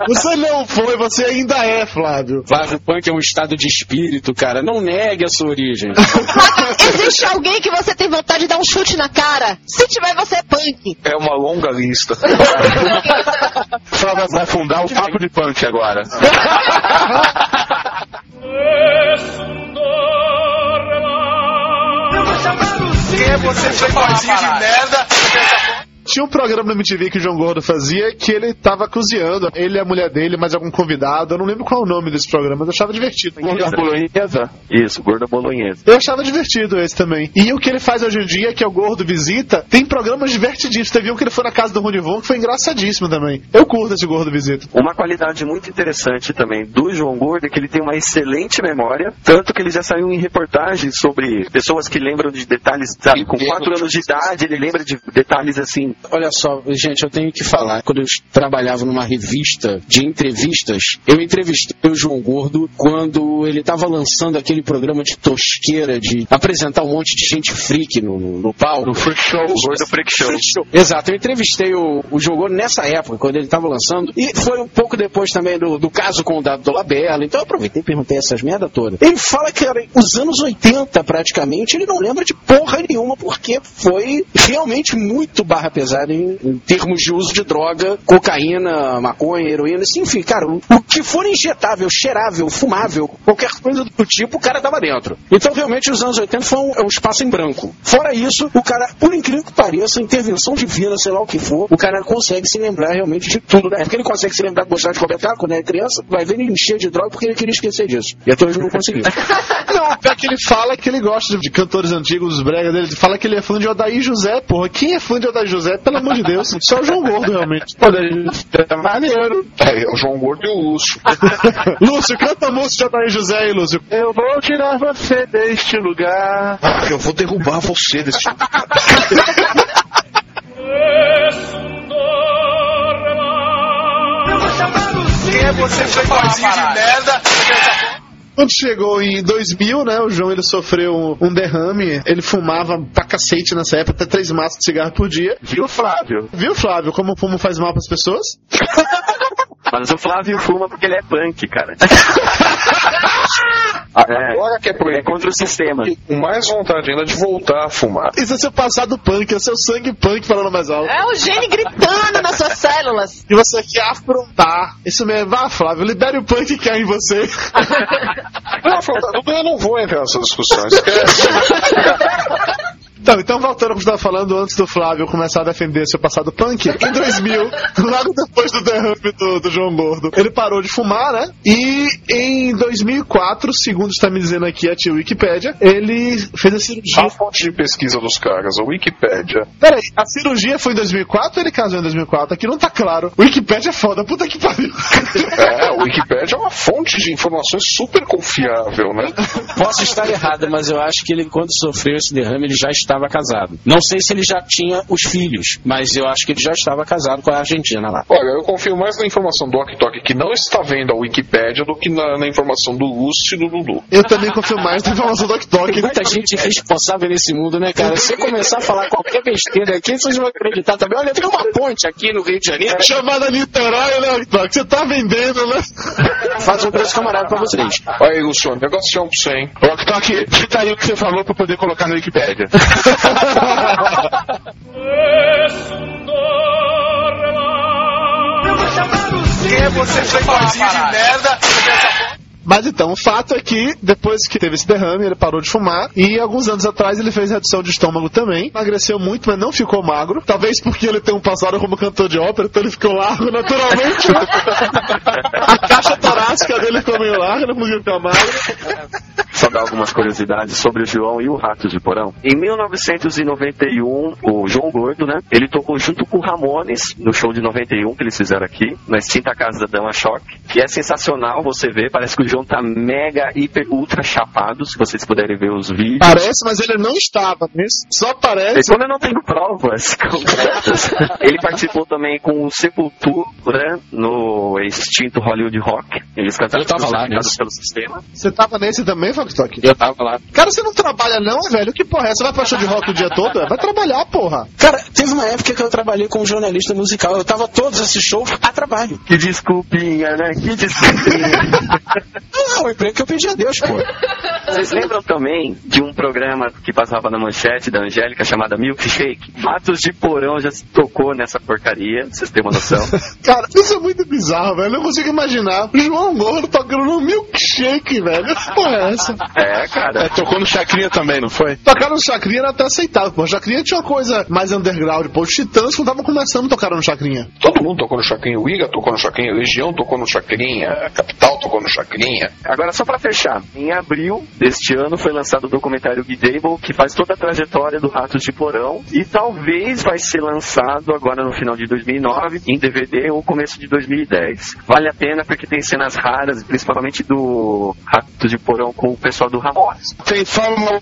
Você não foi, você ainda é, Flávio. Flávio Punk é um estado de espírito, cara. Não negue a sua origem. Existe alguém que você tem vontade de dar um chute na cara? Se tiver, você é punk. É uma longa lista. Flávio vai fundar o papo de punk agora. Quem é você, seu parzinho de merda? Tinha um programa no MTV que o João Gordo fazia que ele tava cozinhando, ele e a mulher dele, mais algum convidado. Eu não lembro qual é o nome desse programa, mas eu achava divertido. Gorda bolonhesa? Isso, gorda bolonhesa. Eu achava divertido esse também. E o que ele faz hoje em dia, que é o Gordo Visita, tem programas divertidíssimos. Teve um que ele foi na casa do Rony Von, que foi engraçadíssimo também. Eu curto esse Gordo Visita. Uma qualidade muito interessante também do João Gordo é que ele tem uma excelente memória, tanto que ele já saiu em reportagens sobre pessoas que lembram de detalhes, sabe, com 4 anos de idade, ele lembra de detalhes assim. Olha só, gente, eu tenho que falar. Quando eu trabalhava numa revista de entrevistas, eu entrevistei o João Gordo quando ele estava lançando aquele programa de tosqueira de apresentar um monte de gente freak no, no, no palco. No Freak Show. Gordo Freak Show. Freak Show. Exato, eu entrevistei o, o João Gordo nessa época, quando ele estava lançando, e foi um pouco depois também do, do caso com o Dado Dolabella, então eu aproveitei e perguntei essas merda toda. Ele fala que era os anos 80 praticamente, ele não lembra de porra nenhuma, porque foi realmente muito barra pesada em, em termos de uso de droga, cocaína, maconha, heroína, assim, enfim, cara, o, que for injetável, cheirável, fumável, qualquer coisa do tipo, o cara tava dentro. Então realmente os anos 80 foi um, é um espaço em branco. Fora isso, o cara, por incrível que pareça, intervenção divina, sei lá o que for, o cara consegue se lembrar realmente de tudo, né? Porque ele consegue se lembrar de gostar de comentar quando era criança, vai ver ele encher de droga porque ele queria esquecer disso. E até hoje não conseguiu. Não, pior que ele fala que ele gosta de, de cantores antigos, dos bregas dele. Ele fala que ele é fã de Odaí José, porra. Quem é fã de Odaí José? Pelo amor de Deus. Só o João Gordo, realmente. É maneiro. É, é o João Gordo e o Lúcio. Lúcio, canta a música de José aí, Lúcio. Eu vou tirar você deste lugar. Eu vou derrubar você desse tipo. Quem é você, seu de merda? Quando chegou em 2000, né, o João ele sofreu um, derrame. Ele fumava pra cacete nessa época, até três maços de cigarro por dia. Viu, Flávio? Viu, Flávio, como o fumo faz mal pras pessoas? Mas o Flávio fuma porque ele é punk, cara. É, Agora que é por é contra o sistema. com mais vontade ainda de voltar a fumar. Isso é seu passado punk, é seu sangue punk falando mais alto. É o gene gritando nas suas células. E você quer afrontar. Isso mesmo, vá, Flávio, libere o punk que há em você. Não, eu eu não vou entrar nessa discussão. Esquece. Então, então voltando ao que eu estava falando antes do Flávio começar a defender seu passado punk, em 2000, logo depois do derrame do, do João Gordo, ele parou de fumar, né? E em 2004, segundo está me dizendo aqui a tia Wikipédia, ele fez a cirurgia. A fonte de pesquisa dos caras, a Wikipédia. Peraí, a cirurgia foi em 2004 ou ele casou em 2004? Aqui não tá claro. Wikipédia é foda, puta que pariu. É, a Wikipédia é uma fonte de informações super confiável, né? Posso estar errado, mas eu acho que ele, quando sofreu esse derrame, ele já estava casado. Não sei se ele já tinha os filhos, mas eu acho que ele já estava casado com a Argentina lá. Olha, eu confio mais na informação do Ok Tok, que não está vendo a Wikipédia, do que na, na informação do Lúcio e do Dudu. Eu também confio mais na informação do Oktok. Tem muita gente irresponsável nesse mundo, né, cara? Se eu começar a falar qualquer besteira aqui, vocês vão acreditar também. Olha, tem uma ponte aqui no Rio de Janeiro. Chamada Niterói, né, Oktok? Você tá vendendo, né? Faz um preço camarada pra vocês. Olha aí, Luciano, negocião pra você, hein? Cita aí o que você falou pra poder colocar na Wikipédia. Quem é você, de merda? Mas então, o fato é que, depois que teve esse derrame, ele parou de fumar. E alguns anos atrás ele fez redução de estômago também. Emagreceu muito, mas não ficou magro. Talvez porque ele tem um passado como cantor de ópera, então ele ficou largo naturalmente. A caixa torácica dele ficou meio não conseguiu ficar magro. só dar algumas curiosidades sobre o João e o Ratos de Porão. Em 1991, o João Gordo, né? Ele tocou junto com o Ramones no show de 91 que eles fizeram aqui, na extinta casa da Dama Choque, que é sensacional você ver. Parece que o João tá mega, hiper, ultra chapado, se vocês puderem ver os vídeos. Parece, mas ele não estava. Nisso. Só parece. Quando eu não tenho provas concretas. ele participou também com o Sepultura no extinto Hollywood Rock. Eles cantaram Eu tava lá nesse. pelo sistema. Você tava nesse também, Foxtok? Eu tava lá. Cara, você não trabalha não, velho? Que porra é? Você vai pra show de rock o dia todo? Vai trabalhar, porra. Cara, teve uma época que eu trabalhei como jornalista musical. Eu tava todos esses shows a trabalho. Que desculpinha, né? Que desculpinha. Não, o emprego que eu pedi a Deus, pô. Vocês lembram também de um programa que passava na manchete da Angélica chamada Milkshake? Matos de Porão já se tocou nessa porcaria, vocês terem uma noção. Cara, isso é muito bizarro, velho. Eu não consigo imaginar João Gordo tocando no milkshake, velho. Que porra é essa? É, cara. É, tocou no Chacrinha também, não foi? Tocar no Chacrinha era até aceitável, pô. Chacrinha tinha uma coisa mais underground, pô. Os Titãs, quando estavam começando, tocaram no Chacrinha. Todo mundo tocou no Chacrinha. O Iga tocou no Chacrinha. Legião tocou no Chacrinha. a Capital tocou no Chacrinha. Agora, só pra fechar, em abril deste ano foi lançado o documentário Guidable, que faz toda a trajetória do Ratos de Porão, e talvez vai ser lançado agora no final de 2009, em DVD ou começo de 2010. Vale a pena porque tem cenas raras, principalmente do Ratos de Porão com o pessoal do Ramones. Tem só uma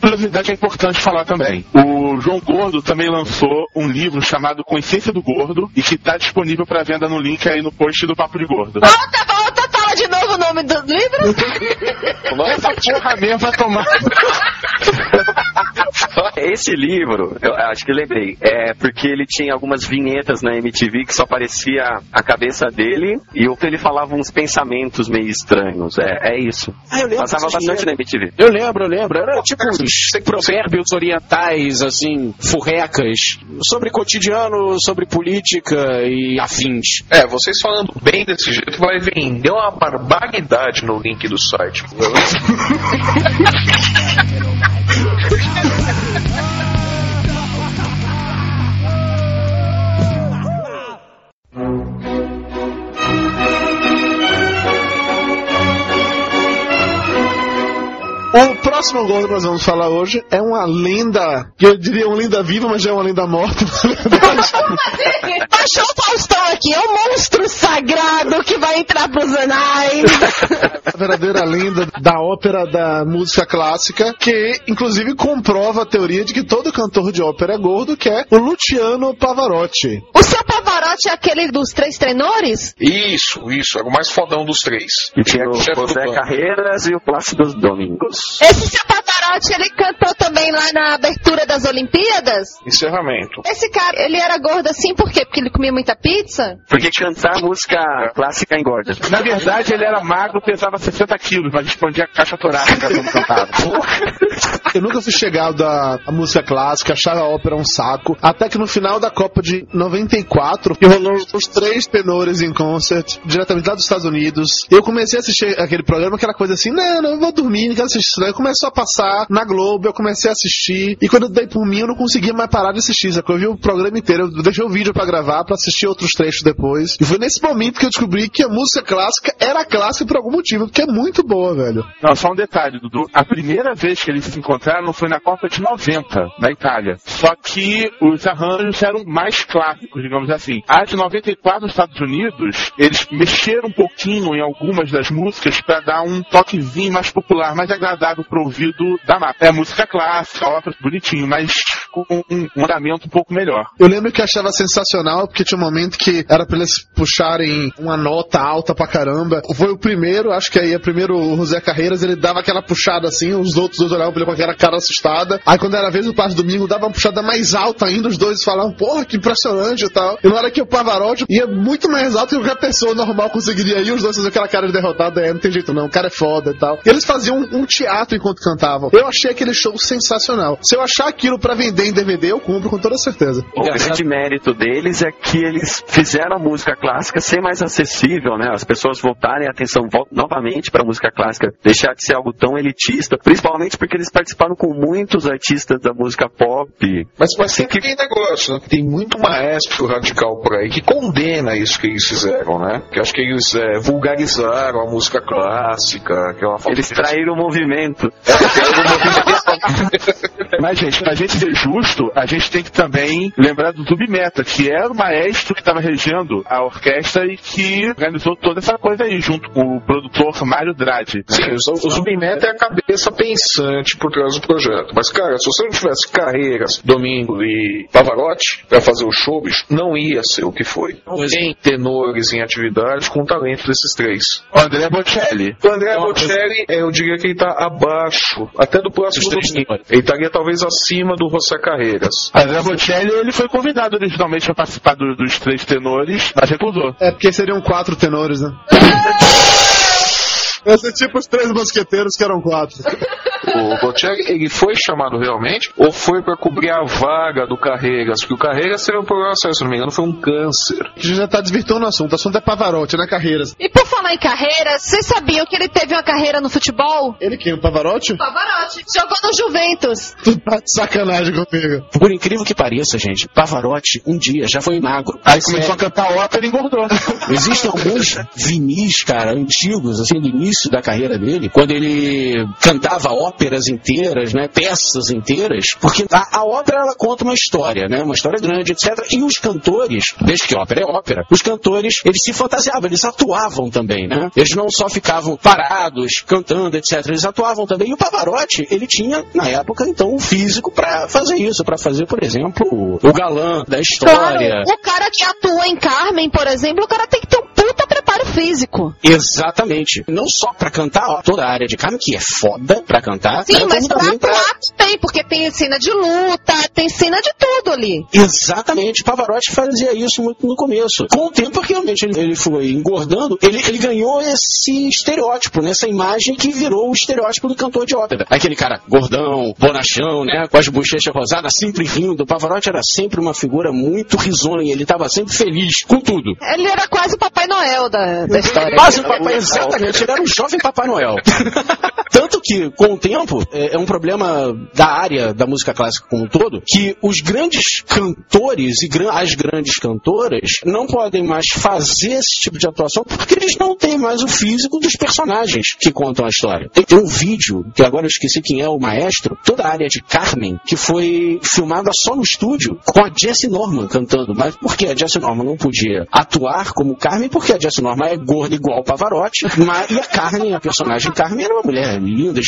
curiosidade que é importante falar também. O João Gordo também lançou um livro chamado Consciência do Gordo e que está disponível para venda no link aí no post do Papo de Gordo. Volta, volta, fala de novo o nome do livro. Essa porra mesmo vai tomar. Esse livro, eu acho que lembrei, é porque ele tinha algumas vinhetas na MTV que só aparecia a cabeça dele e o que ele falava uns pensamentos meio estranhos. É, é isso. Ah, eu lembro Passava bastante na. MTV. Eu lembro, eu lembro. Era tipo uns provérbios orientais, assim, furrecas, sobre cotidiano, sobre política e afins. É, vocês falando bem desse jeito vai vender uma barbaridade no link do site. O próximo gordo que nós vamos falar hoje é uma lenda, que eu diria uma lenda viva, mas já é uma lenda morta. Baixou o Faustão aqui, é um monstro sagrado que vai entrar pros anais. a verdadeira lenda da ópera da música clássica, que inclusive comprova a teoria de que todo cantor de ópera é gordo, que é o Luciano Pavarotti. O seu Pavarotti é aquele dos três tenores? Isso, isso. Era o mais fodão dos três. E tinha o José. Carreiras e o Plácido Domingos. Esse seu Ele cantou também lá na abertura das Olimpíadas? Encerramento. Esse cara, ele era gordo assim por quê? Porque ele comia muita pizza? Porque cantar música clássica engorda. Na verdade, ele era magro, pesava 60 quilos, mas expandia a caixa torácica quando cantava. Eu nunca fui chegado à, à música clássica, achava a ópera um saco, até que no final da Copa de 94, que rolou os três tenores em concert, diretamente lá dos Estados Unidos, eu comecei a assistir aquele programa, aquela coisa assim, não, não, eu vou dormir, não quero assistir isso não. Aí começou a passar na Globo, eu comecei a assistir, e quando eu dei por mim, eu não conseguia mais parar de assistir, sacou? Eu vi o programa inteiro, eu deixei o vídeo pra gravar, pra assistir outros trechos depois, e foi nesse momento que eu descobri que a música clássica era clássica por algum motivo, porque é muito boa, velho. Não, só um detalhe, Dudu. A primeira vez que eles se encontraram foi na Copa de 90, na Itália. Só que os arranjos eram mais clássicos, digamos assim. A de 94 nos Estados Unidos, eles mexeram um pouquinho em algumas das músicas para dar um toquezinho mais popular, mais agradável pro ouvido da. É música clássica, ópera bonitinho, mas com um andamento um pouco melhor. Eu lembro que achava sensacional, porque tinha um momento que era pra eles puxarem uma nota alta pra caramba. Foi o primeiro, acho que aí é primeiro o José Carreiras, ele dava aquela puxada assim, os outros dois olhavam pra ele com aquela cara assustada. Aí quando era vez do Passo Domingo, dava uma puxada mais alta ainda, os dois falavam, porra, que impressionante e tal. E na hora que o Pavarotti ia muito mais alto que qualquer pessoa normal conseguiria ir, os dois faziam aquela cara de é, não tem jeito não, o cara é foda e tal. E eles faziam um, um teatro enquanto cantavam. Eu achei aquele show sensacional. Se eu achar aquilo pra vender em DVD, eu compro com toda certeza. O grande mérito deles é que eles fizeram a música clássica ser mais acessível, né? As pessoas voltarem a atenção novamente para a música clássica, deixar de ser algo tão elitista, principalmente porque eles participaram com muitos artistas da música pop. Mas, mas sempre tem negócio, né? Tem muito maestro radical por aí que condena isso que eles fizeram, né? Que acho que eles é, vulgarizaram a música clássica, que é uma Eles traíram o movimento. Mas, gente, pra gente ser justo, a gente tem que também lembrar do Zubimeta, que era o maestro que estava regendo a orquestra e que organizou toda essa coisa aí, junto com o produtor Mário Drade. Sim, o, o Zubimeta é a cabeça pensante por trás do projeto. Mas, cara, se você não tivesse Carreiras, Domingo e Pavarotti pra fazer o show, bicho, não ia ser o que foi. Não tem tenores em atividade com o talento desses três. O André Bocelli. O André Bocelli, é, eu diria que ele tá abaixo, até do próximo domingo. Ele estaria talvez acima do José Carreiras. André Bocelli, ele foi convidado originalmente para participar do- dos três tenores, mas recusou. É porque seriam quatro tenores, né? Ser tipo os três mosqueteiros que eram quatro. O Bocelli, ele foi chamado realmente ou foi pra cobrir a vaga do Carreiras? Porque o Carreiras teve um problema sério, se não me engano, foi um câncer. A gente já tá desvirtuando o assunto. O assunto é Pavarotti, não é Carreiras. E por falar em carreira, vocês sabiam que ele teve uma carreira no futebol? Ele quem? O Pavarotti? Pavarotti. Jogou no Juventus. Tu tá de sacanagem comigo. Por incrível que pareça, gente, Pavarotti um dia já foi magro. Aí começou a cantar ópera e engordou. Existem alguns vinis, cara, antigos, assim, do início da carreira dele, quando ele cantava óperas inteiras, né, peças inteiras, porque a, a ópera, ela conta uma história, né, uma história grande, etc. E os cantores, desde que ópera é ópera, os cantores, eles se fantasiavam, eles atuavam também, né? Eles não só ficavam parados, cantando, etc. Eles atuavam também. E o Pavarotti, ele tinha, na época, então, o físico pra fazer isso, pra fazer, por exemplo, o, galã da história. Claro, o cara que atua em Carmen, por exemplo, o cara tem que ter um puta preparo físico. Exatamente. Não só pra cantar ó, toda a área de Carmen, que é foda pra cantar, Sim, né, mas pra também pra- atuar tem, porque tem cena de luta, tem cena de tudo ali. Exatamente, Pavarotti fazia isso muito no começo. Com o tempo, realmente, ele, foi engordando, ele, ele ganhou esse estereótipo, né? essa imagem que virou o estereótipo do cantor de ópera. Aquele cara gordão, bonachão, né? Com as bochechas rosadas, sempre rindo. Pavarotti era sempre uma figura muito risonha, ele estava sempre feliz com tudo. Ele era quase o Papai Noel da, da história. Quase o Papai, exatamente, ele era um jovem Papai Noel. Tanto que, com o tempo, é, é um problema da área da música clássica como um todo, que os grandes cantores e gran- as grandes cantoras não podem mais fazer esse tipo de atuação porque eles não têm mais o físico dos personagens que contam a história. Tem, tem um vídeo, que agora eu esqueci quem é o maestro, toda a área de Carmen, que foi filmada só no estúdio com a Jessie Norman cantando. Mas por que a Jessie Norman não podia atuar como Carmen? Porque a Jessie Norman é gorda igual o Pavarotti, mas, e a Carmen, a personagem Carmen, era uma mulher linda,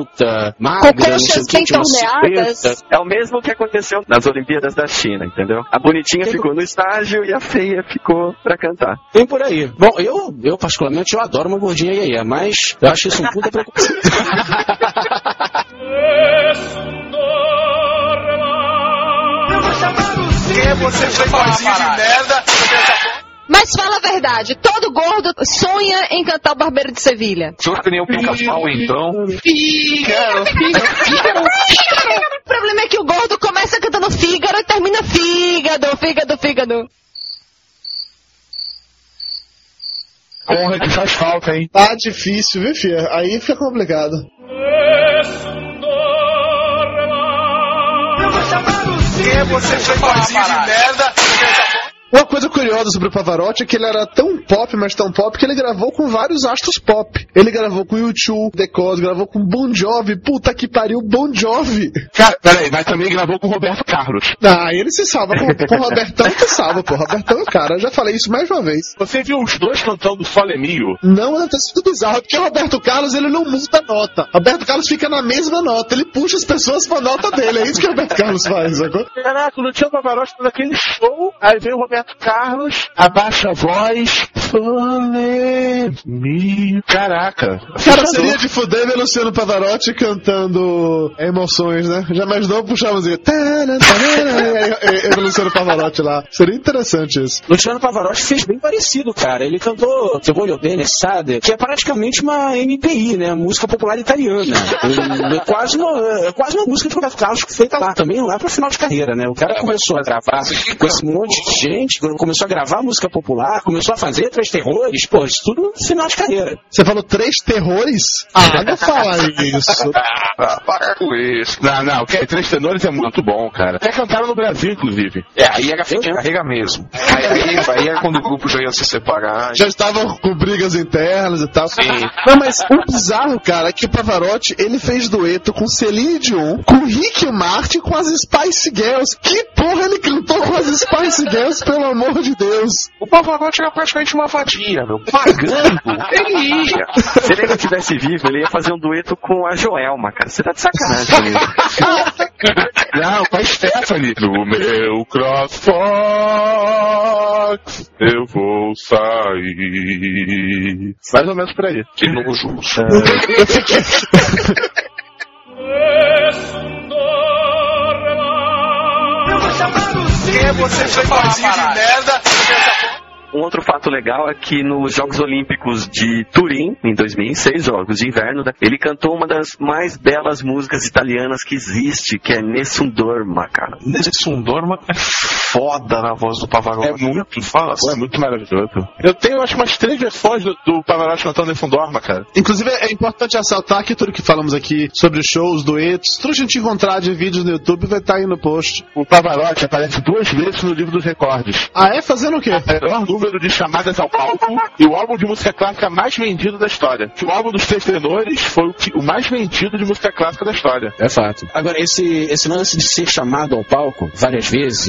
esbelta, magra, torneadas. silhueta. É o mesmo que aconteceu nas Olimpíadas da China, entendeu? A bonitinha ficou no estágio e a feia ficou pra cantar. Tem por aí. Bom, eu, eu particularmente, eu adoro uma gordinha iê mas eu acho isso um puta preconceito. Quem você foi gordinho de merda? Mas fala a verdade, todo gordo sonha em cantar o Barbeiro de Sevilha. Se eu que nem o pica-pau, então. Fígaro, Fígaro, Fígaro. O problema é que o gordo começa cantando Fígaro e termina Fígado, Fígado, Fígado. Porra, que faz falta, hein? Tá difícil, viu, filha? Aí fica complicado. Quem você foi de merda? Uma coisa curiosa sobre o Pavarotti é que ele era tão pop, mas tão pop, que ele gravou com vários astros pop. Ele gravou com U2, The Cos, gravou com Bon Jovi. Puta que pariu, Bon Jovi. Cara, peraí, mas também gravou com o Roberto Carlos. Ah, ele se salva. Com, com o Robertão se salva, pô. Robertão é o cara. Eu já falei isso mais uma vez. Você viu os dois cantando Sole Mio? Não, deve ter sido bizarro, porque o Roberto Carlos, ele não muda a nota. Roberto Carlos fica na mesma nota. Ele puxa as pessoas pra nota dele. É isso que o Roberto Carlos faz, sacou? Caraca, não tinha o Pavarotti naquele show, aí veio o Roberto Roberto Carlos, abaixa a voz, Follow me. Caraca. Cara, seria de fuder ver Luciano Pavarotti cantando emoções, né? Já imaginou puxar a música. E- e- e o Luciano Pavarotti lá. Seria interessante isso. Luciano Pavarotti fez bem parecido, cara. Ele cantou Te voglio bene, Sade, que é praticamente uma MPI, né? Música popular italiana. É, é quase uma, é quase uma música de Roberto Carlos feita lá, também lá pro final de carreira, né? O cara começou a gravar com esse monte de gente, começou a gravar música popular, começou a fazer três terrores, pô, isso tudo no final de carreira. Você falou três terrores? Ah, não fala isso. Ah, para com isso. Não, não, que Três Tenores é muito bom, cara. Até cantaram no Brasil, inclusive. É, aí era fim de carrega mesmo. Aí, aí, aí era quando o grupo já ia se separar. Já estavam com brigas internas e tal. Não, mas o bizarro, cara, é que o Pavarotti, ele fez dueto com Celine Dion, com Rick Martin e com as Spice Girls. Que porra ele cantou com as Spice Girls, pelo amor de Deus? O Pavarotti era praticamente uma vadia, meu. Pagando, ele ia. Se ele ainda tivesse vivo, ele ia fazer um dueto com a Joelma, cara. Você tá de sacanagem comigo. Não, com a Stephanie. No meu CrossFox, eu vou sair. Mais ou menos por aí. Que nojo. você, fantasia de merda? Um outro fato legal é que nos Jogos Olímpicos de Turim, em 2006, Jogos de Inverno, né, ele cantou uma das mais belas músicas italianas que existe, que é Nessun Dorma, cara. Nessun Dorma é foda na voz do Pavarotti. É muito Fala Pô, é muito maravilhoso. Eu tenho, acho, umas três versões do, do Pavarotti cantando Nesse Dorma, cara. Inclusive, é importante ressaltar que tudo que falamos aqui sobre shows, duetos, tudo que a gente encontrar de vídeos no YouTube vai estar aí no post. O Pavarotti aparece duas vezes no livro dos recordes. Ah, é? Fazendo o quê? Melhor número de chamadas ao palco e o álbum de música clássica mais vendido da história. Que o álbum dos três tenores foi o, que- o mais vendido de música clássica da história. É fato. Agora, esse, esse lance de ser chamado ao palco várias vezes,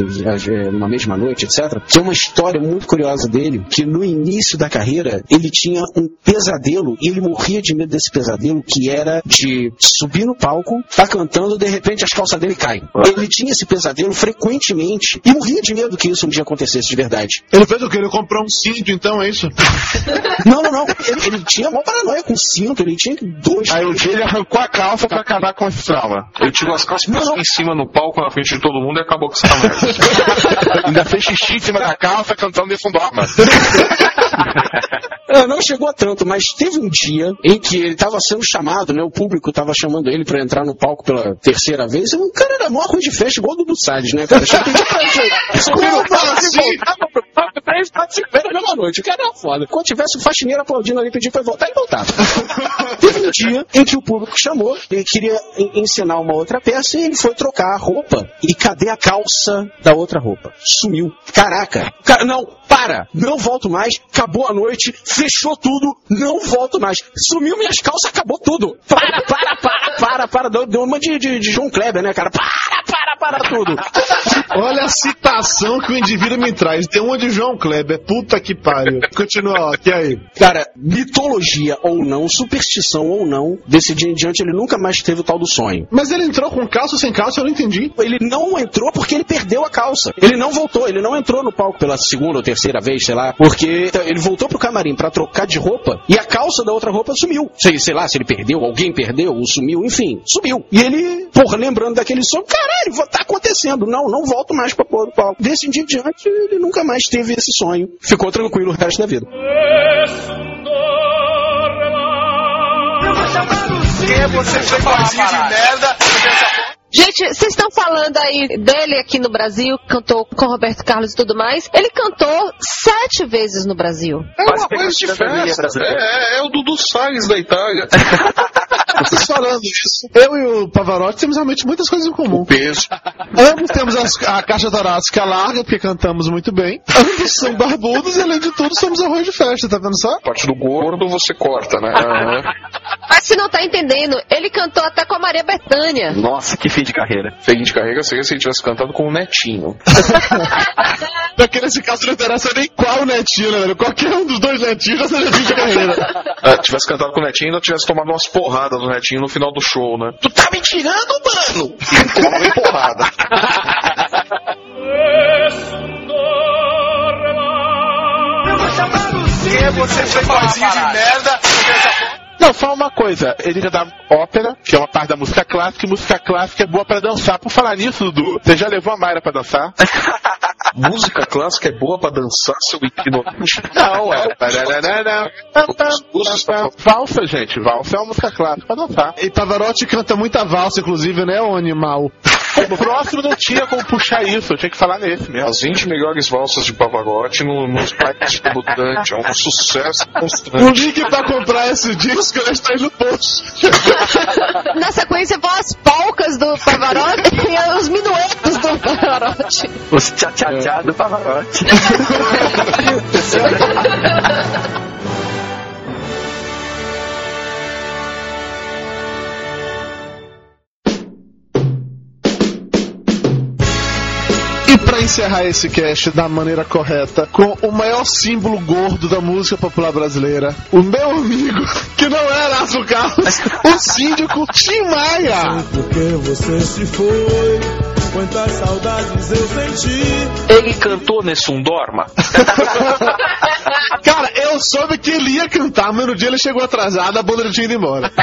numa mesma noite, etc., tem uma história muito curiosa dele, que no início da carreira, ele tinha um pesadelo, e ele morria de medo desse pesadelo, que era de subir no palco, tá cantando, de repente as calças dele caem. Ele tinha esse pesadelo frequentemente, e morria de medo que isso um dia acontecesse de verdade. Ele fez o quê? Ele comprou um cinto, então, é isso? Não, não, não. Ele, ele tinha uma paranoia com cinto, ele tinha dois. Aí um dia ele arrancou a calça pra acabar com esse trauma. Ele tirou as calças e em cima no palco na frente de todo mundo e acabou com essa merda. Ainda fez xixi em cima da calça cantando Nesse Dorma. É, não chegou a tanto, mas teve um dia em que ele estava sendo chamado, né? O público estava chamando ele para entrar no palco pela terceira vez. E o cara era mó arroz de festa, igual o do Salles, né, cara? Já pediu pra ele subir no palco e voltava pro palco pra participar na mesma noite. O cara era foda. Quando tivesse o faxineiro aplaudindo ali, pedir pra ele voltar, ele voltava. teve um dia em que o público chamou, ele queria en- ensinar uma outra peça e ele foi trocar a roupa. E cadê a calça da outra roupa? Sumiu. Caraca. Cara, não, para. Não volto mais. Acabou a noite. Fechou tudo. Não volto mais. Sumiu minhas calças, acabou tudo. Para, para, para, para, para. Deu, deu uma de, de, de João Kleber, né, cara? Para, para, para tudo. Olha a citação que o indivíduo me traz. Tem uma de João Kleber. Puta que pariu. Continua, ó. Que aí? Cara, mitologia ou não, superstição ou não, desse dia em diante ele nunca mais teve o tal do sonho. Mas ele entrou com calça ou sem calça? Eu não entendi. Ele não entrou porque ele perdeu a calça. Ele não voltou, ele não entrou no palco pela segunda ou terceira vez, sei lá, porque ele voltou pro camarim pra trocar de roupa e a calça da outra roupa sumiu. Sei, sei lá, se ele perdeu, alguém perdeu, ou sumiu, enfim, sumiu. E ele, porra, lembrando daquele sonho, caralho, tá acontecendo. Não, não volto mais pra pôr do palco. Desse dia em diante, ele nunca mais teve esse sonho. Ficou tranquilo o resto da vida. Quem é você, fantasia de merda? Gente, vocês estão falando aí dele aqui no Brasil, cantou com Roberto Carlos e tudo mais. Ele cantou sete vezes no Brasil. É uma coisa de festa. brasileira. É, é o Dudu Salles da Itália. Vocês falando isso. Eu e o Pavarotti temos realmente muitas coisas em comum. Peso. Ambos temos as- a caixa torácica larga, porque cantamos muito bem. Ambos são barbudos e, além de tudo, somos arroz de festa, tá vendo só? A parte do gordo você corta, né? Aham. Mas se não tá entendendo, ele cantou até com a Maria Bethânia. Nossa, que fim de carreira. Fim de carreira seria se ele tivesse cantado com o Netinho. Porque nesse caso não interessa nem qual netinho, né, velho? Qualquer um dos dois netinhos já seja fim de carreira. Ah, tivesse cantado com o Netinho e ainda tivesse tomado umas porradas do Netinho no final do show, né? Tu tá me tirando, mano! E tomava bem porrada. Quem é você, playboyzinho de merda? Não, só uma coisa. Ele já dá ópera, que é uma parte da música clássica, e música clássica é boa pra dançar. Por falar nisso, Dudu, você já levou a Mayra pra dançar? Música clássica é boa pra dançar, seu ignorante. Não, é. Valsa, gente. Valsa é uma música clássica pra dançar. E Pavarotti canta muita valsa, inclusive, né, ô animal? O próximo não tinha como puxar isso, eu tinha que falar nesse mesmo. As 20 melhores valsas de Pavarotti no, nos sites do Dante. É um sucesso O constante. link pra comprar esse disco está aí no post. Na sequência vão as polcas do Pavarotti e os minuetos do Pavarotti. Os tchá-tchá-tchá do Pavarotti. Pra encerrar esse cast da maneira correta, com o maior símbolo gordo da música popular brasileira, o meu amigo, que não era Aço Carlos, o síndico Tim Maia. Porque você se foi, quantas saudades eu senti. Ele cantou nesse um dorma? Cara, eu soube que ele ia cantar, mas no dia ele chegou atrasado, a banda não tinha ido embora.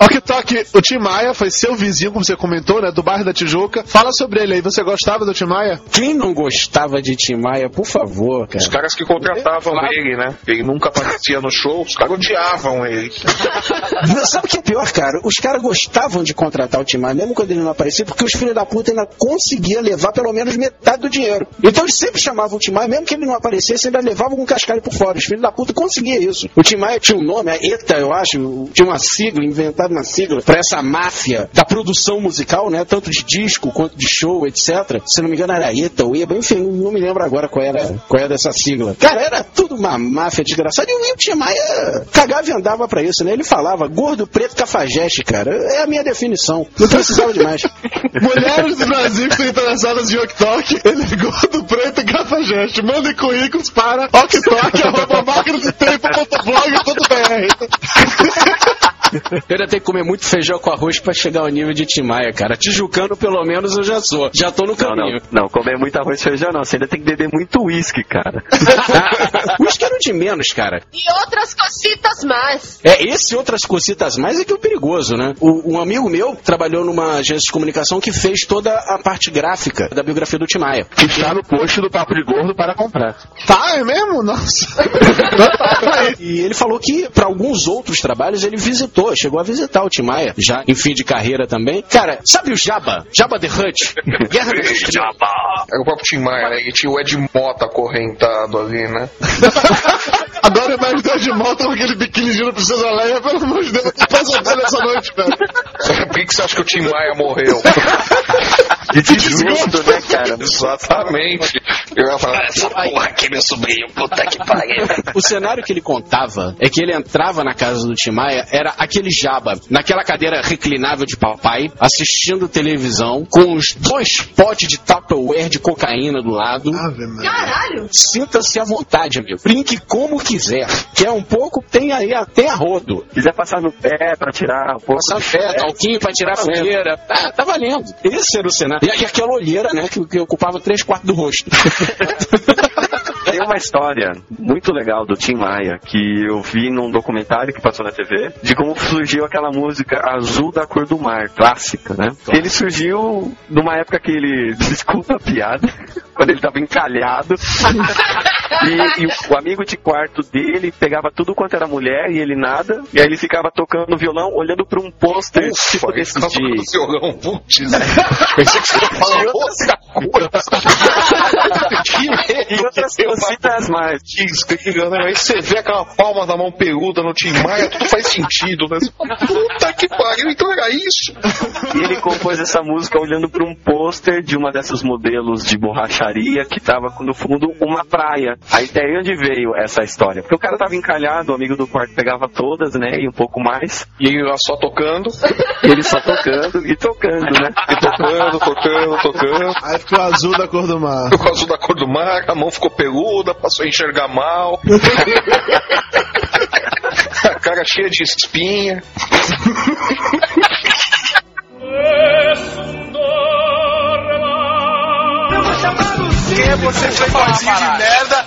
Ok, toque, o Tim Maia foi seu vizinho, como você comentou, né, do bairro da Tijuca. Fala sobre ele aí, você gostava do Tim Maia? Quem não gostava de Tim Maia, por favor, cara. Os caras que contratavam ele, né? Ele nunca aparecia no show, os caras odiavam ele. Sabe o que é pior, cara? Os caras gostavam de contratar o Tim Maia, mesmo quando ele não aparecia, porque os filhos da puta ainda conseguiam levar pelo menos metade do dinheiro. Então eles sempre chamavam o Tim Maia, mesmo que ele não aparecesse, ainda levavam com cascalho por fora. Os filhos da puta conseguiam isso. O Tim Maia tinha um nome, a ETA, eu acho, tinha uma sigla, inventado uma sigla, pra essa máfia da produção musical, né? Tanto de disco quanto de show, etc. Se não me engano, era ETA ou EBA, enfim, não me lembro agora qual era, qual era essa sigla. Cara, era tudo uma máfia desgraçada. E o Tim Maia cagava e andava pra isso, né? Ele falava gordo, preto, cafajeste, cara. É a minha definição. Não precisava de mais. Mulheres do Brasil que estão interessadas em oktok, ele é gordo, preto e cafajeste. Mandem currículos para oktok.máquinadotempo.blog.br Eu ainda tenho que comer muito feijão com arroz pra chegar ao nível de Tim Maia, cara. Tijucano, pelo menos, eu já sou. Já tô no Não, caminho. não, não, comer muito arroz e feijão não. Você ainda tem que beber muito uísque, cara. Era o de menos, cara. E outras cositas mais. É, esse e outras cositas mais é que é o perigoso, né? O- um amigo meu trabalhou numa agência de comunicação que fez toda a parte gráfica da biografia do Tim Maia. Que está no post do Papo de Gordo para comprar. Tá, é mesmo? Nossa. E ele falou que para alguns outros trabalhos ele visitou, chegou a visitar o Tim Maia, já em fim de carreira também. Cara, sabe o Jabba? Jabba the Hutt? Guerra do Era o próprio Tim Maia, né? E tinha o Ed Mota acorrentado ali, né? Agora é mais dois de moto com aquele biquinizinho da Princesa Leia, pelo amor de Deus, eu tô pesadelo essa noite, velho. Por que, que você acha que o Tim Maia morreu? De desgosto, né, cara? Exatamente. Eu ia falar, essa porra aqui, meu sobrinho, puta que pariu. O cenário que ele contava é que ele entrava na casa do Tim Maia, era aquele jaba, naquela cadeira reclinável de papai, assistindo televisão, com os dois potes de Tupperware de cocaína do lado. Caralho! Sinta-se à vontade, amigo. Brinque como quiser. Quer um pouco, tem aí até a rodo. quiser passar no pé pra tirar um pouco. Passar pé, talquinho pra tirar a sujeira. Tá, tá valendo. Esse era o cenário. E, e aquela olheira, né, que, que ocupava três quartos do rosto. Tem uma história muito legal do Tim Maia que eu vi num documentário que passou na TV de como surgiu aquela música Azul da Cor do Mar, clássica, né? Ele surgiu numa época que ele, desculpa a piada, quando ele tava encalhado e, e o amigo de quarto dele pegava tudo quanto era mulher e ele nada, e aí ele ficava tocando violão, olhando pra um pôster tipo desses de... violão, putz. Pensei que você ia falar outra coisa. E outras mais. Que incrível, né? Aí você vê aquela palma da mão peluda no Tim Maia, tudo faz sentido, né? Puta que pariu, então era isso. E ele compôs essa música olhando para um pôster de uma dessas modelos de borracharia que tava no fundo uma praia. Aí daí onde veio essa história? Porque o cara tava encalhado, o amigo do quarto pegava todas, né? E um pouco mais. E ele lá só tocando, Ele só tocando e tocando, né? e tocando, tocando, tocando. Aí ficou azul da cor do mar. Ficou azul da cor do mar, a mão ficou peluda, passou a enxergar mal. a cara cheia de espinha. Quem é você, playboyzinho de merda?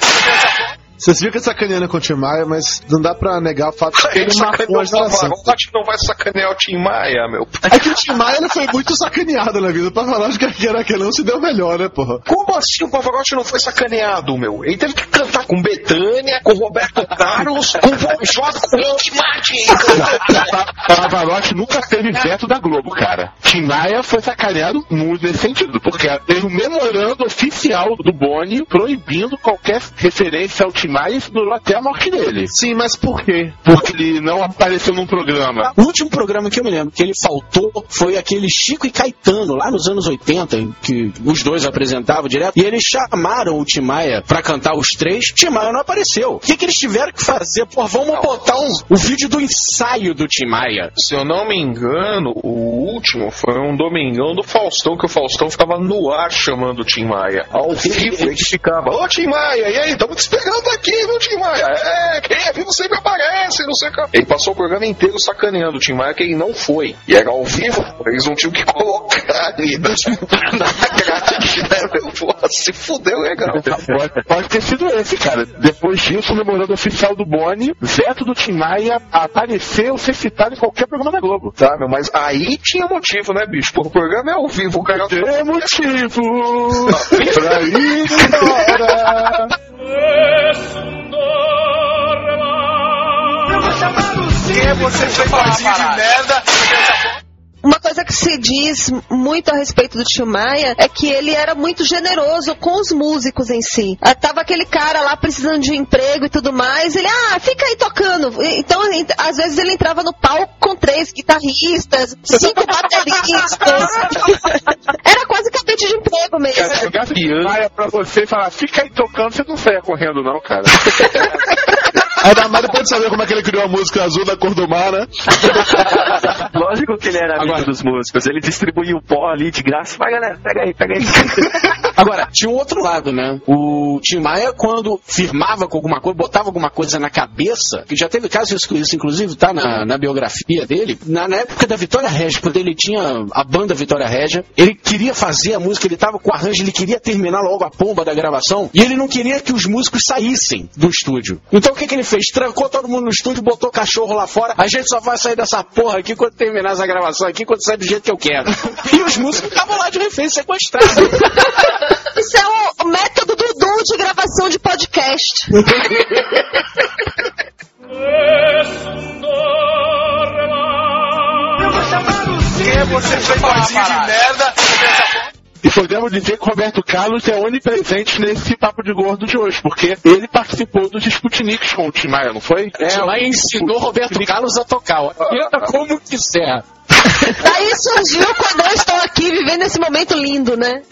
Vocês viram que é sacaneando com o Tim Maia, mas não dá pra negar o fato de que ele marcou a geração. Pavarotti, não vai sacanear o Tim Maia, meu. É que o Tim Maia ele foi muito sacaneado na vida. O Pavarotti que era que não se deu melhor, né, porra? Como assim o Pavarotti não foi sacaneado, meu? Ele teve que cantar com Betânia, com Roberto Carlos, com Bon Jovi, com Rick Martin. Pavarotti nunca teve veto da Globo, cara. Tim Maia foi sacaneado muito nesse sentido, porque teve um memorando oficial do Boni proibindo qualquer referência ao Tim Maia isso durou até a morte dele. Sim, mas por quê? Porque ele não apareceu num programa. O último programa que eu me lembro que ele faltou foi aquele Chico e Caetano, lá nos anos 80, em que os dois apresentavam direto. E eles chamaram o Tim Maia pra cantar os três. Tim Maia não apareceu. O que, que eles tiveram que fazer? Pô, vamos botar um, o vídeo do ensaio do Tim Maia. Se eu não me engano, o último foi um domingão do Faustão, que o Faustão ficava no ar chamando o Tim Maia. Ao vivo ele ficava, ô Tim Maia, e aí, estamos te esperando aqui, viu, Tim Maia? É, quem é vivo sempre aparece, não sei o que. Ele passou o programa inteiro sacaneando o Tim Maia, que ele não foi. E era ao vivo, eles não tinham que colocar ali na, grade, né, meu? Porra, se fudeu legal. Pode, pode ter sido esse, cara. Depois disso, o memorando oficial do Boni, veto do Tim Maia apareceu ser citado em qualquer programa da Globo. Tá, meu, mas aí tinha motivo, né, bicho? Pô, o programa é ao vivo, o cara... Tem motivo pra ir embora. Quem é você, fãzinho de merda? Uma coisa que se diz muito a respeito do Tio Maia é que ele era muito generoso com os músicos em si. Ah, Tava aquele cara lá precisando de emprego e tudo mais, ele, ah, fica aí tocando. Então, ent- às vezes ele entrava no palco com três guitarristas, cinco bateristas. Era quase cabide de emprego mesmo. Cara, Tim Maia pra você e falar, fica aí tocando, você não saia correndo não, cara. Ainda mais depois de saber como é que ele criou a música azul da cor do mar, né? Lógico que ele era amigo Agora- dos músicos. Ele distribuía o pó ali de graça. Vai, galera, pega aí, pega aí. Agora, tinha um outro lado, né? O Tim Maia, quando firmava com alguma coisa, botava alguma coisa na cabeça, que já teve caso isso, isso inclusive tá na, na biografia dele, na, na época da Vitória Regia, quando ele tinha a banda Vitória Regia, ele queria fazer a música, ele tava com o arranjo, ele queria terminar logo a pomba da gravação, e ele não queria que os músicos saíssem do estúdio. Então que, que ele fez? Trancou todo mundo no estúdio, botou o cachorro lá fora, a gente só vai sair dessa porra aqui quando terminar essa gravação aqui, quando sair do jeito que eu quero. E os músicos estavam lá de refém sequestrados. Isso é o, método Dudu de gravação de podcast. Quem é você, fãzinho de merda? E podemos dizer que o Roberto Carlos é onipresente nesse papo de gordo de hoje, porque ele participou dos Sputniks com o Tim Maia, não foi? É, lá ensinou Roberto Carlos a tocar. Olha como quiser. Daí surgiu quando eu estou aqui vivendo esse momento lindo, né?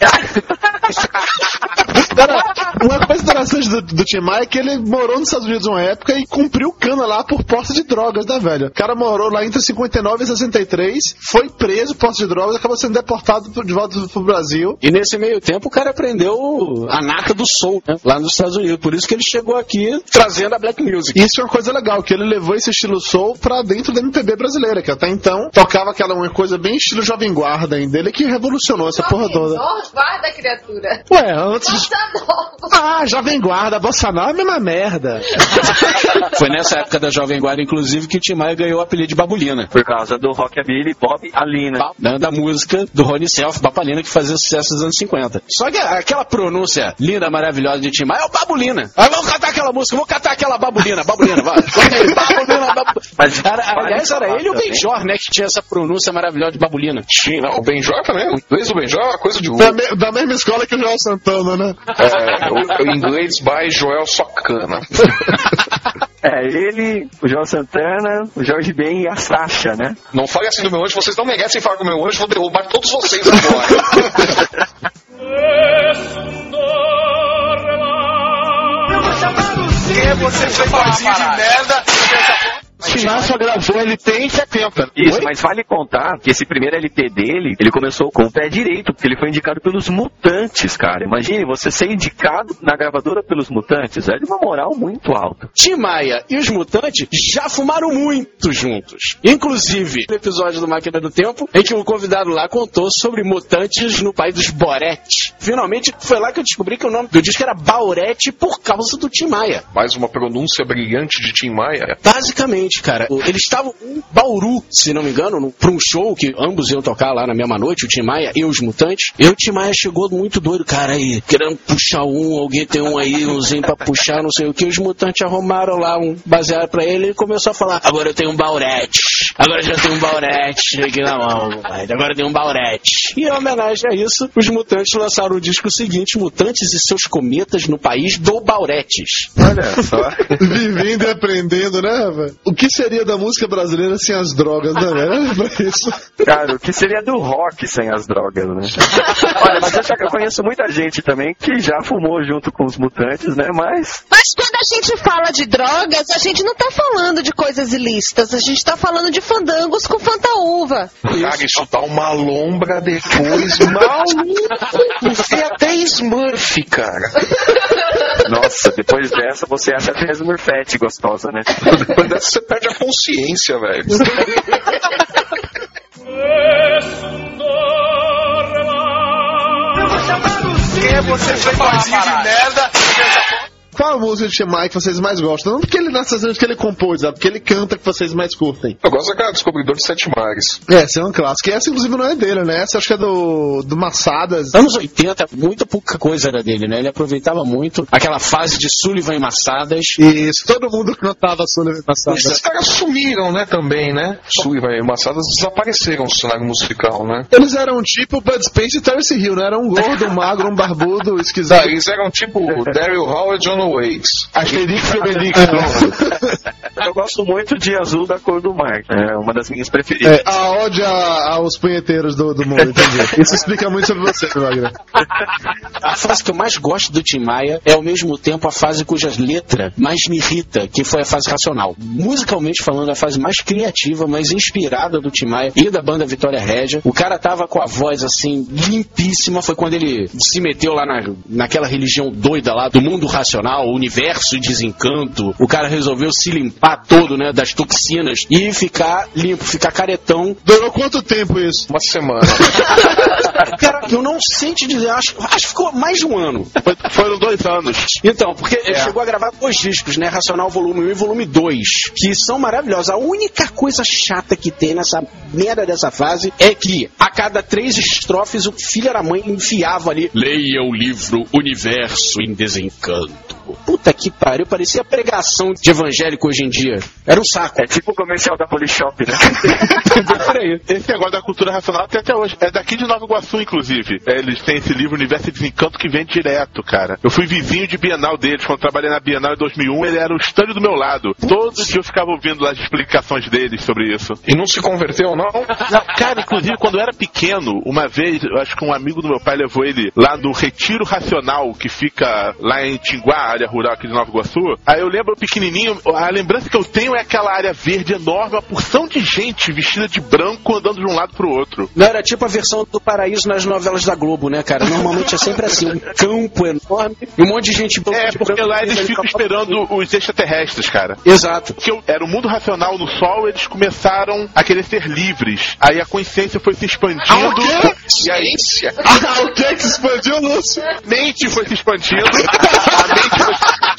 Interessante do, do Tim Maia é que ele morou nos Estados Unidos uma época e cumpriu cana lá por posse de drogas, né, velho? O cara morou lá entre 59 e 63, foi preso por posse de drogas, acabou sendo deportado de volta pro Brasil. E nesse meio tempo o cara aprendeu a nata do soul, né? Lá nos Estados Unidos. Por isso que ele chegou aqui trazendo a black music. Isso é uma coisa legal, que ele levou esse estilo soul pra dentro da MPB brasileira, que até então tocava aquela uma coisa bem estilo Jovem Guarda ainda, ele que revolucionou essa porra toda. Guarda, criatura. Ué, antes de... Bossa nova. Ah, Jovem Guarda, Bossa Nova é a mesma merda. Foi nessa época da Jovem Guarda, inclusive, que o Tim Maia ganhou o apelido de Babulina. Por causa do Rockabilly Bob Alina. Da música do Rony Self, Babulina, que fazia sucesso nos anos 50. Só que aquela pronúncia linda, maravilhosa de Tim Maia é o Babulina. Ah, vamos cantar aquela música, vamos cantar aquela Babulina, Babulina, vai. Babulina, Babulina. Mas, Era- aliás, era ele e o Benjor, né, que tinha essa pronúncia maravilhosa de Babulina. Tinha, não, o Benjor também. O inglês do Benjor é uma coisa de. Da, me- da mesma escola que o Joel Santana, né? É, o, o inglês by Joel Socana. É, ele, o João Santana, o Jorge Ben e a Sasha, né? Não fale assim do meu anjo, vocês não merecem falar do meu anjo, vou derrubar todos vocês agora. Quem é você, fãzinho de merda? Timaya só gravou LP em 70. Isso, Oi? mas vale contar que esse primeiro LP dele, ele começou com o pé direito, porque ele foi indicado pelos Mutantes, cara. Imagine você ser indicado na gravadora pelos Mutantes, é de uma moral muito alta. Tim Maia e os Mutantes já fumaram muito juntos. Inclusive, no episódio do Máquina do Tempo, em que o convidado lá contou sobre mutantes no país dos Boretti. Finalmente, foi lá que eu descobri que o nome do disco era Baurete por causa do Tim Maia. Mais uma pronúncia brilhante de Tim Maia. Basicamente, cara, o- eles estavam em Bauru, se não me engano, para um show que ambos iam tocar lá na mesma noite, o Tim Maia e os Mutantes. E o Tim Maia chegou muito doido, cara, aí, querendo puxar um, alguém tem um aí, umzinho pra puxar, não sei o que. Os Mutantes arrumaram lá um baseado pra ele e começou a falar: agora eu tenho um Baurete, agora eu já tenho um Baurete aqui na mão, agora eu tenho um Baurete. E em homenagem a isso, os Mutantes lançaram o disco seguinte, Mutantes e seus cometas no país do Bauretes. Olha só. Vivendo e aprendendo, né, velho? O que seria da música brasileira sem as drogas, né, velho? Isso. Cara, o que seria do rock sem as drogas, né? Olha, mas eu, já, eu conheço muita gente também que já fumou junto com os mutantes, né? Mas. Mas quando a gente fala de drogas, a gente não tá falando de coisas ilícitas, a gente tá falando de fandangos com fantaúva. Cara, isso dá uma lombra depois. Maluco! Você é até Smurf, cara. Nossa, depois dessa você acha até Smurfette gostosa, né? Depois dessa você perde a consciência, velho. Quem é você foi gordinho de merda? Qual a música de Tim Maia que vocês mais gostam? Não porque ele nasce fazendo que ele compôs, é porque ele canta que vocês mais curtem. Eu gosto daquela Descobridor de Sete Mares. Essa é um clássico. E essa, inclusive, não é dele, né? Essa acho que é do, do Massadas. Anos 80, muita pouca coisa era dele, né? Ele aproveitava muito aquela fase de Sullivan e Massadas. Isso, todo mundo cantava Sullivan e Massadas. Esses caras sumiram, né, também, né? Sullivan e Massadas desapareceram do cenário musical, né? Eles eram tipo Bud Spencer e Terence Hill, né? Era um gordo, um magro, um barbudo, Tá, esquisito. eles eram tipo Daryl Hall e John Waits. Asterix e Obelix. Eu gosto muito de Azul da Cor do Mar. É uma das minhas preferidas. É, a ódio aos punheteiros do, do mundo, entendi. Isso explica muito sobre você, Wagner. A fase que eu mais gosto do Tim Maia é ao mesmo tempo a fase cuja letra mais me irrita, que foi a fase racional. Musicalmente falando, é a fase mais criativa, mais inspirada do Tim Maia e da banda Vitória Régia. O cara tava com a voz assim, limpíssima. Foi quando ele se meteu lá na, naquela religião doida lá do mundo racional, universo e desencanto. O cara resolveu se limpar todo, né, das toxinas e ficar limpo, ficar caretão. Durou quanto tempo isso? Uma semana. Cara, eu não sei te dizer, acho, acho que ficou mais de um ano. Foi- Foram dois anos. Então, porque ele chegou a gravar dois discos, né? Racional Volume 1 e Volume 2, que são maravilhosos. A única coisa chata que tem nessa merda dessa fase é que a cada três estrofes o filho da mãe enfiava ali. Leia o livro Universo em Desencanto. Puta que pariu, parecia pregação de evangélico hoje em dia. Era um saco. É tipo o comercial da Polishop, né? Esse negócio da cultura racional tem até hoje. É daqui de Nova Iguaçu, inclusive. É, eles têm esse livro Universo de Desencanto que vem direto, cara. Eu fui vizinho de Bienal deles. Quando trabalhei na Bienal em 2001, ele era o estande do meu lado. Todo dia eu ficava ouvindo lá as explicações deles sobre isso. E não se converteu, não? Não, cara, inclusive, quando eu era pequeno, uma vez, eu acho que um amigo do meu pai levou ele lá no Retiro Racional, que fica lá em Tinguá, área rural aqui de Nova Iguaçu. Aí eu lembro pequenininho, a lembrança que eu tenho é aquela área verde enorme, uma porção de gente vestida de branco andando de um lado pro outro. Não era tipo a versão do paraíso nas novelas da Globo, né, cara? Normalmente é sempre assim, um campo enorme e um monte de gente É, porque lá eles ficam esperando os extraterrestres, cara. Exato. Porque era o mundo racional no Sol, eles começaram a querer ser livres. Aí a consciência foi se expandindo. E aí, Ah, o que que se expandiu, Lúcio? mente foi se expandindo. a mente foi...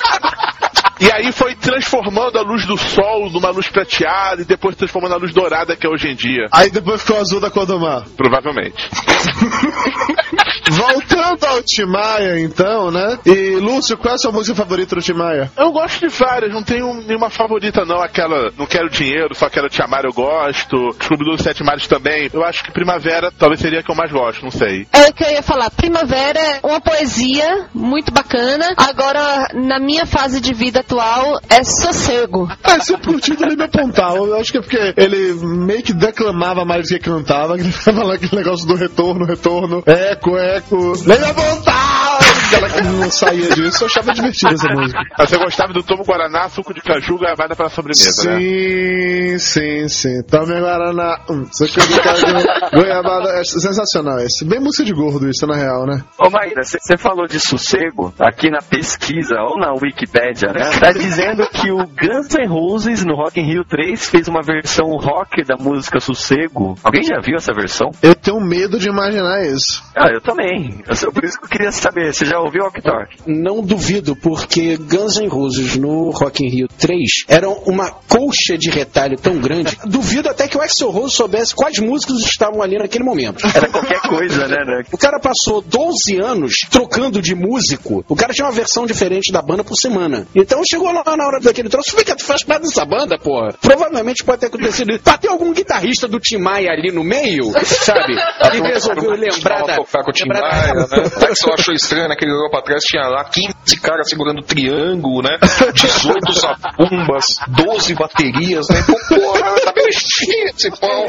E aí foi transformando a luz do sol numa luz prateada e depois transformando a luz dourada que é hoje em dia. Aí depois ficou azul da cor do mar. Provavelmente. Voltando ao Tim Maia, então, né? E, Lúcio, qual é a sua música favorita do Tim Maia? Eu gosto de várias, não tenho nenhuma favorita não. Aquela Não Quero Dinheiro, só quero te amar, eu gosto. Descobridor dos Sete Mares também. Eu acho que Primavera talvez seria a que eu mais gosto, não sei. É o que eu ia falar. Primavera é uma poesia muito bacana. Agora, na minha fase de vida atual, é sossego. Ah, se eu curti, nem me apontar. Eu acho que é porque ele meio que declamava mais do que cantava. que Ele ficava lá aquele negócio do retorno, retorno, eco, eco. Nem me apontar! Que não saía disso, eu achava divertido essa música. Mas você gostava do Tomo Guaraná, suco de caju, gravada para sobremesa, né? Sim, sim, sim. Tome Guaraná. Hum, suco de caju, goiabada. É sensacional esse. Bem música de gordo isso, na real, né? Ô Maíra, você falou de sossego aqui na pesquisa ou na Wikipédia, né? Tá dizendo que o Guns N' Roses no Rock in Rio 3 fez uma versão rock da música Sossego. Alguém já viu essa versão? Eu tenho medo de imaginar isso. Ah, eu também. Eu sou por isso que eu queria saber. Você já ouviu o Talk? Não duvido, porque Guns N' Roses no Rock in Rio 3 eram uma colcha de retalho tão grande. Duvido até que o Axel Rose soubesse quais músicos estavam ali naquele momento. Era qualquer coisa, né, né? O cara passou 12 anos trocando de músico. O cara tinha uma versão diferente da banda por semana. Então chegou lá na hora daquele troço, que tu faz parte dessa banda, pô. Provavelmente pode ter acontecido isso. Ter algum guitarrista do Tim Maia ali no meio, sabe? E resolveu lembrar da... tocar com o Tim Maia, né? O Axel achou estranho, né? Olhou pra trás, tinha lá 15 caras segurando triângulo, né? 18 zabumbas, 12 baterias, né? Pô, porra, tá meio estranho esse pau.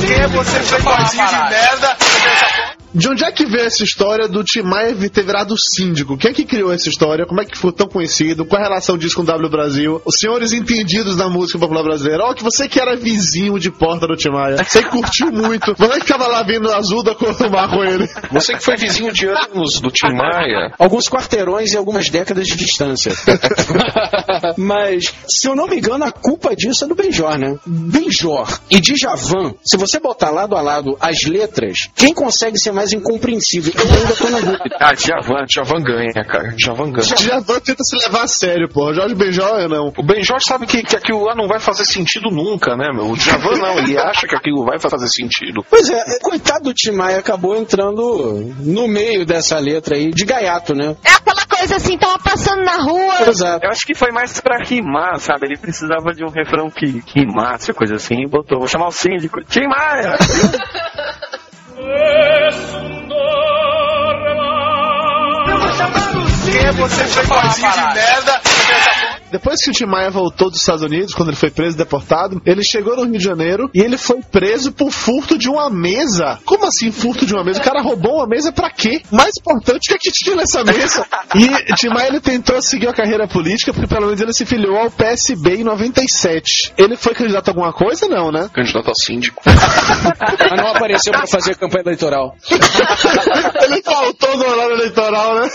Quem é você, playboyzinho de merda? De onde é que veio essa história do Tim Maia ter virado síndico? Quem é que criou essa história? Como é que foi tão conhecido? Qual a relação disso com o W Brasil? Os senhores entendidos da música popular brasileira. Ó, que você que era vizinho de porta do Tim Maia. Você que curtiu muito. Você que ficava lá vendo azul da cor do mar com ele. Você que foi vizinho de anos do Tim Maia. Alguns quarteirões e algumas décadas de distância. Mas, se eu não me engano, a culpa disso é do Benjor, né? Benjor e Djavan, se você botar lado a lado as letras, quem consegue ser mais incompreensível? Eu ainda tô na dúvida. Ah, Djavan, Djavan ganha, cara. Djavan ganha. Djavan tenta se levar a sério, pô. Jorge Benjor eu não. O Benjor sabe que, que aquilo lá não vai fazer sentido nunca, né, meu? O Djavan não, ele acha que aquilo vai fazer sentido. Pois é, coitado do Tim Maia acabou entrando no meio dessa letra aí, de gaiato, né? É aquela coisa assim, tava passando na rua. Exato. Eu acho que foi mais pra rimar, sabe? Ele precisava de um refrão que, que rimasse, coisa assim, e botou. Vou chamar o síndico. Tim Maia! Quem é você, playboyzinho de merda? Depois que o Tim Maia voltou dos Estados Unidos, quando ele foi preso e deportado, ele chegou no Rio de Janeiro e ele foi preso por furto de uma mesa. Como assim furto de uma mesa? O cara roubou uma mesa pra quê? Mais importante, o que, é que tinha nessa mesa? E o Tim Maia ele tentou seguir a carreira política, porque pelo menos ele se filiou ao PSB em 97. Ele foi candidato a alguma coisa? Não, né? Candidato a síndico. Mas não apareceu pra fazer campanha eleitoral. ele faltou no horário eleitoral, né?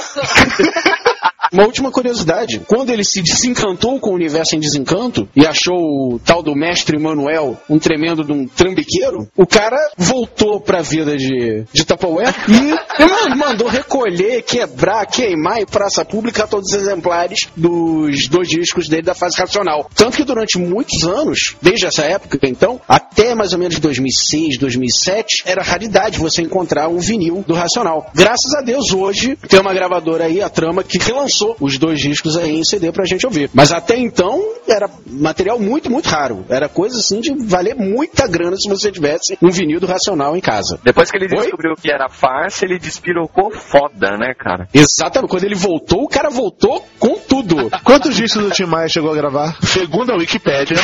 Uma última curiosidade: quando ele se desencantou com o universo em desencanto e achou o tal do mestre Manuel um tremendo de um trambiqueiro, o cara voltou pra vida de, de Tupperware e mandou recolher, quebrar, queimar em praça pública todos os exemplares dos dois discos dele da fase racional. Tanto que durante muitos anos, desde essa época então, até mais ou menos 2006, 2007, era raridade você encontrar um vinil do Racional. Graças a Deus, hoje tem uma gravadora aí, a Trama, que relançou os dois discos aí em CD pra gente ouvir. Mas até então era material muito, muito raro. Era coisa assim de valer muita grana se você tivesse um vinil do Racional em casa. Depois que ele Oi? descobriu que era farsa, ele despirocou foda, né, cara? Exatamente. Quando ele voltou, o cara voltou com tudo. Quantos discos do Tim Maia chegou a gravar? Segundo a Wikipédia,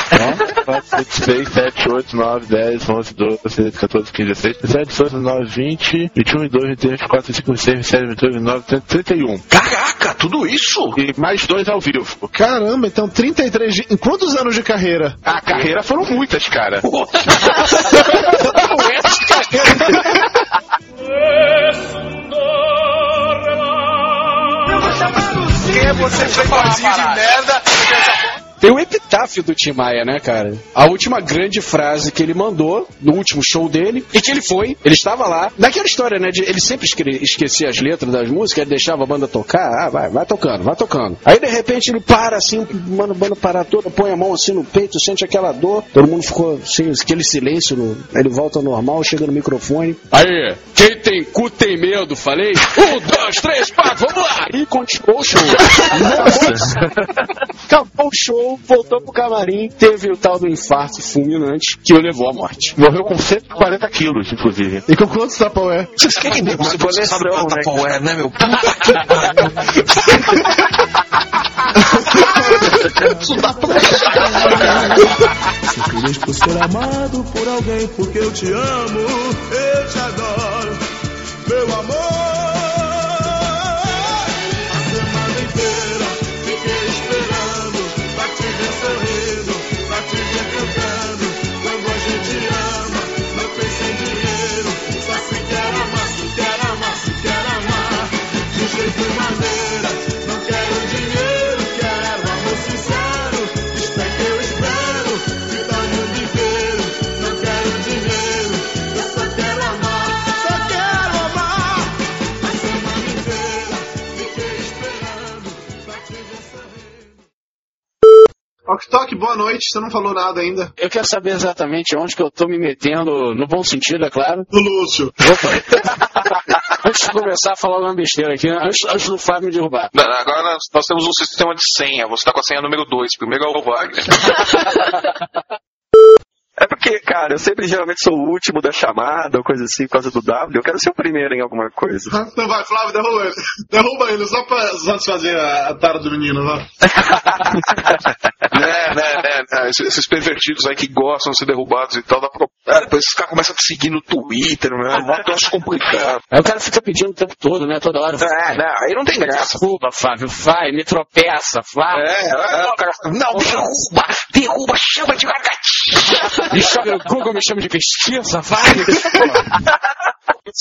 4, 5, 6, 7, 8, 9, 10, 11, 12, 13, 14, 15, 16, 17, 18, 19, 20, 21, 22, 23, 24, 25, 26, 27, 28, 29, 30, 31. Caraca, tudo isso? E mais dois ao vivo. Caramba, então 33 de... Em quantos anos de carreira? A carreira foram muitas, cara. Quem é você, playboyzinho de merda? Tem o epitáfio do Tim Maia, né, cara? A última grande frase que ele mandou no último show dele, e que ele foi, ele estava lá. Naquela história, né, de ele sempre esque- esquecia as letras das músicas, ele deixava a banda tocar, ah, vai, vai tocando, vai tocando. Aí, de repente, ele para assim, manda a banda parar toda, põe a mão assim no peito, sente aquela dor, todo mundo ficou assim, aquele silêncio, no... aí ele volta ao normal, chega no microfone. Aí, quem tem cu tem medo, falei? Um, dois, três, quatro, vamos lá! E continuou o show. Acabou o show, voltou pro camarim, teve o tal do infarto fulminante que o levou à morte. Morreu com 140 quilos, inclusive. E com quantos Tupperware? Vocês querem ver como você Coleção, sabe quanta né? é, né, meu? Puta que pariu. Isso dá pra feliz por ser amado por alguém, porque eu te amo, eu te adoro, meu amor. Ok Tok, boa noite. Você não falou nada ainda. Eu quero saber exatamente onde que eu tô me metendo, no bom sentido, é claro. Do Lúcio. Antes de começar a falar uma besteira aqui, antes, antes do Fábio me derrubar. Não, Agora nós, nós temos um sistema de senha. Você tá com a senha número 2. Primeiro é o Wagner. É porque, cara, eu sempre geralmente sou o último da chamada ou coisa assim, por causa do W. Eu quero ser o primeiro em alguma coisa. Então vai, Flávio, derruba ele. Derruba ele, só pra satisfazer a, a tara do menino, vai. né, né, né, né, esses, esses pervertidos aí que gostam de ser derrubados e tal, dá pra... ah, depois esses caras começam a te seguir no Twitter, né? Mó troço complicado. Aí o cara fica pedindo o tempo todo, né? Toda hora. É, não, aí não tem graça. Desculpa, Flávio, vai, me tropeça, Flávio. É, é, o cara, não, derruba, derruba, chama de gatinha. Me chama, Google me chama de pesquisa, vai.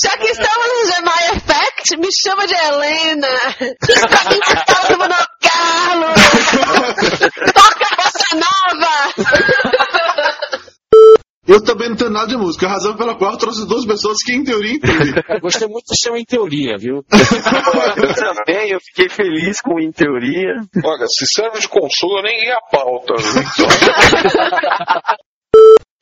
Já que estamos no Gemini Effect, me chama de Helena. Está no Carlos. Toca bossa nova. Eu também não tenho nada de música, a razão pela qual eu trouxe duas pessoas que, em teoria, entendem. Gostei muito do seu em teoria, viu? Eu também, eu fiquei feliz com em teoria. Olha, se serve de consolo, eu nem ia a pauta. viu?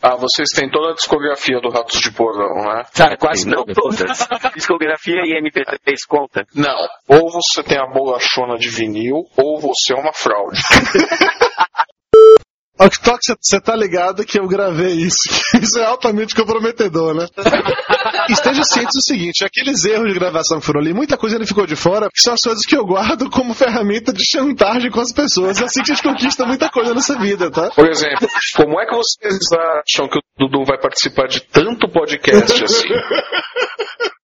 ah, vocês têm toda a discografia do Ratos de Porão, né? Cara, quase Não todas. Discografia e MP3 conta. Não. Ou você tem a bolachona de vinil, ou você é uma fraude. Ok você tá ligado que eu gravei isso. Isso é altamente comprometedor, né? Esteja ciente do seguinte, aqueles erros de gravação que foram ali, muita coisa ainda ficou de fora, que são as coisas que eu guardo como ferramenta de chantagem com as pessoas. É assim que a gente conquista muita coisa nessa vida, tá? Por exemplo, como é que vocês acham que o Dudu vai participar de tanto podcast assim?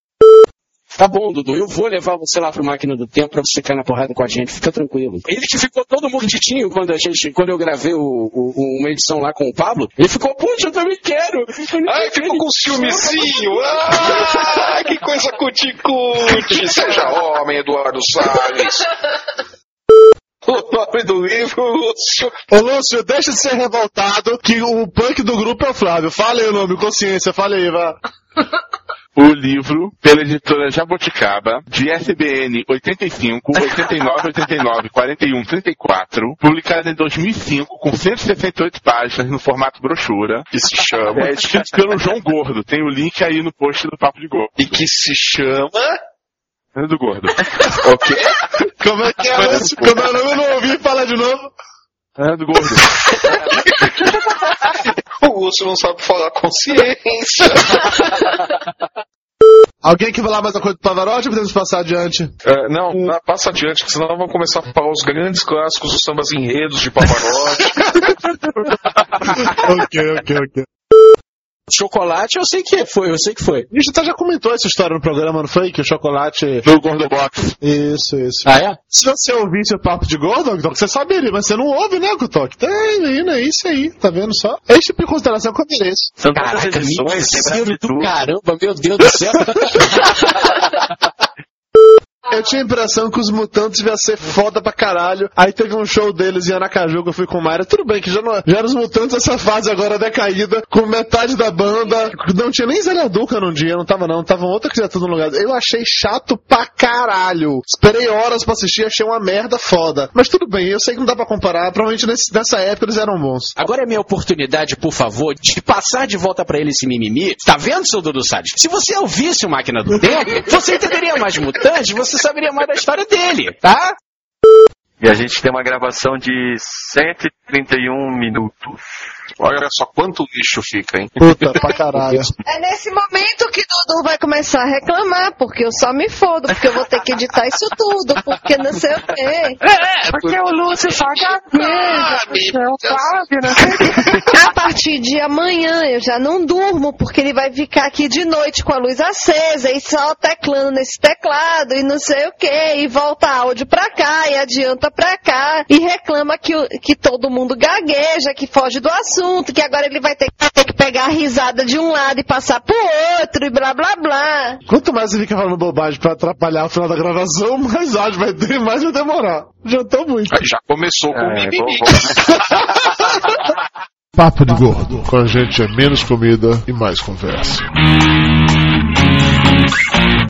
Tá bom, Dudu, eu vou levar você lá pro máquina do tempo pra você cair na porrada com a gente, fica tranquilo. Ele que ficou todo morditinho quando a gente, quando eu gravei o, o- uma edição lá com o Pablo, ele ficou, putz, eu também quero. Ai, ficou com ciúmezinho. Ah, que coisa cuticute. Seja homem, Eduardo Salles. O nome do livro, Lúcio. Ô Lúcio, deixa de ser revoltado que o punk do grupo é o Flávio. Fala aí o nome, consciência, fala aí, vá. O livro, pela editora Jaboticaba, de SBN 85, 89, 89, 41, 34, publicado em 2005, com 168 páginas no formato brochura. Que se chama. É escrito pelo João Gordo. Tem o link aí no post do Papo de Gordo. E que se chama. É do Gordo. O quê? Como é que é? Como é o nome? Eu não ouvi, fala de novo. É do Gordo. O Lúcio não sabe falar consciência. Alguém quer falar mais uma coisa do Pavarotti ou podemos passar adiante? É, não, não, passa adiante, que senão vamos começar a falar os grandes clássicos dos sambas enredos de Pavarotti. ok, ok, ok. Chocolate eu sei que foi, eu sei que foi. A gente até já comentou essa história no programa, não foi? Que o chocolate. Do Gordo Box. Isso, isso. Ah, é? Se você ouvisse o papo de gordo, você saberia, mas você não ouve, né, Octok? Tem, menina, é isso aí, tá vendo só? Esse tipo de consideração que eu mereço. São Caraca, mentira Brasil do caramba, meu Deus do céu. Eu tinha a impressão que os mutantes iam ser foda pra caralho. Aí teve um show deles em Aracaju que eu fui com o Mayra. Tudo bem que já não já eram os mutantes essa fase agora decaída, com metade da banda. Não tinha nem Zé Duca num dia, não tava não. Tava outra criatura no lugar. Eu achei chato pra caralho. Esperei horas pra assistir, achei uma merda foda. Mas tudo bem, eu sei que não dá pra comparar. Provavelmente nesse- nessa época eles eram bons. Agora é minha oportunidade, por favor, de passar de volta pra ele esse mimimi. Tá vendo, seu Dudu Salles? Se você ouvisse o Máquina do Tempo, você entenderia mais mutantes, você saberia mais da história dele, tá? E a gente tem uma gravação de 131 minutos. Olha só quanto lixo fica, hein? Puta, pra caralho. É nesse momento que Dudu vai começar a reclamar, porque eu só me fodo, porque eu vou ter que editar isso tudo, porque não sei o quê. É, porque o Lúcio só gagueja, Ah, o Flávio, não sei o quê. A partir de amanhã eu já não durmo, porque ele vai ficar aqui de noite com a luz acesa e só teclando nesse teclado e não sei o que, e volta áudio pra cá e adianta pra cá e reclama que, que todo mundo gagueja, que foge do assunto, que agora ele vai ter, ter que pegar a risada de um lado e passar pro outro e blá blá blá. Quanto mais você fica falando bobagem pra atrapalhar o final da gravação, mais áudio vai ter, mais vai demorar. Já tô muito. Aí já começou com o É, mimimi. Papo de Gordo. Com a gente é menos comida e mais conversa.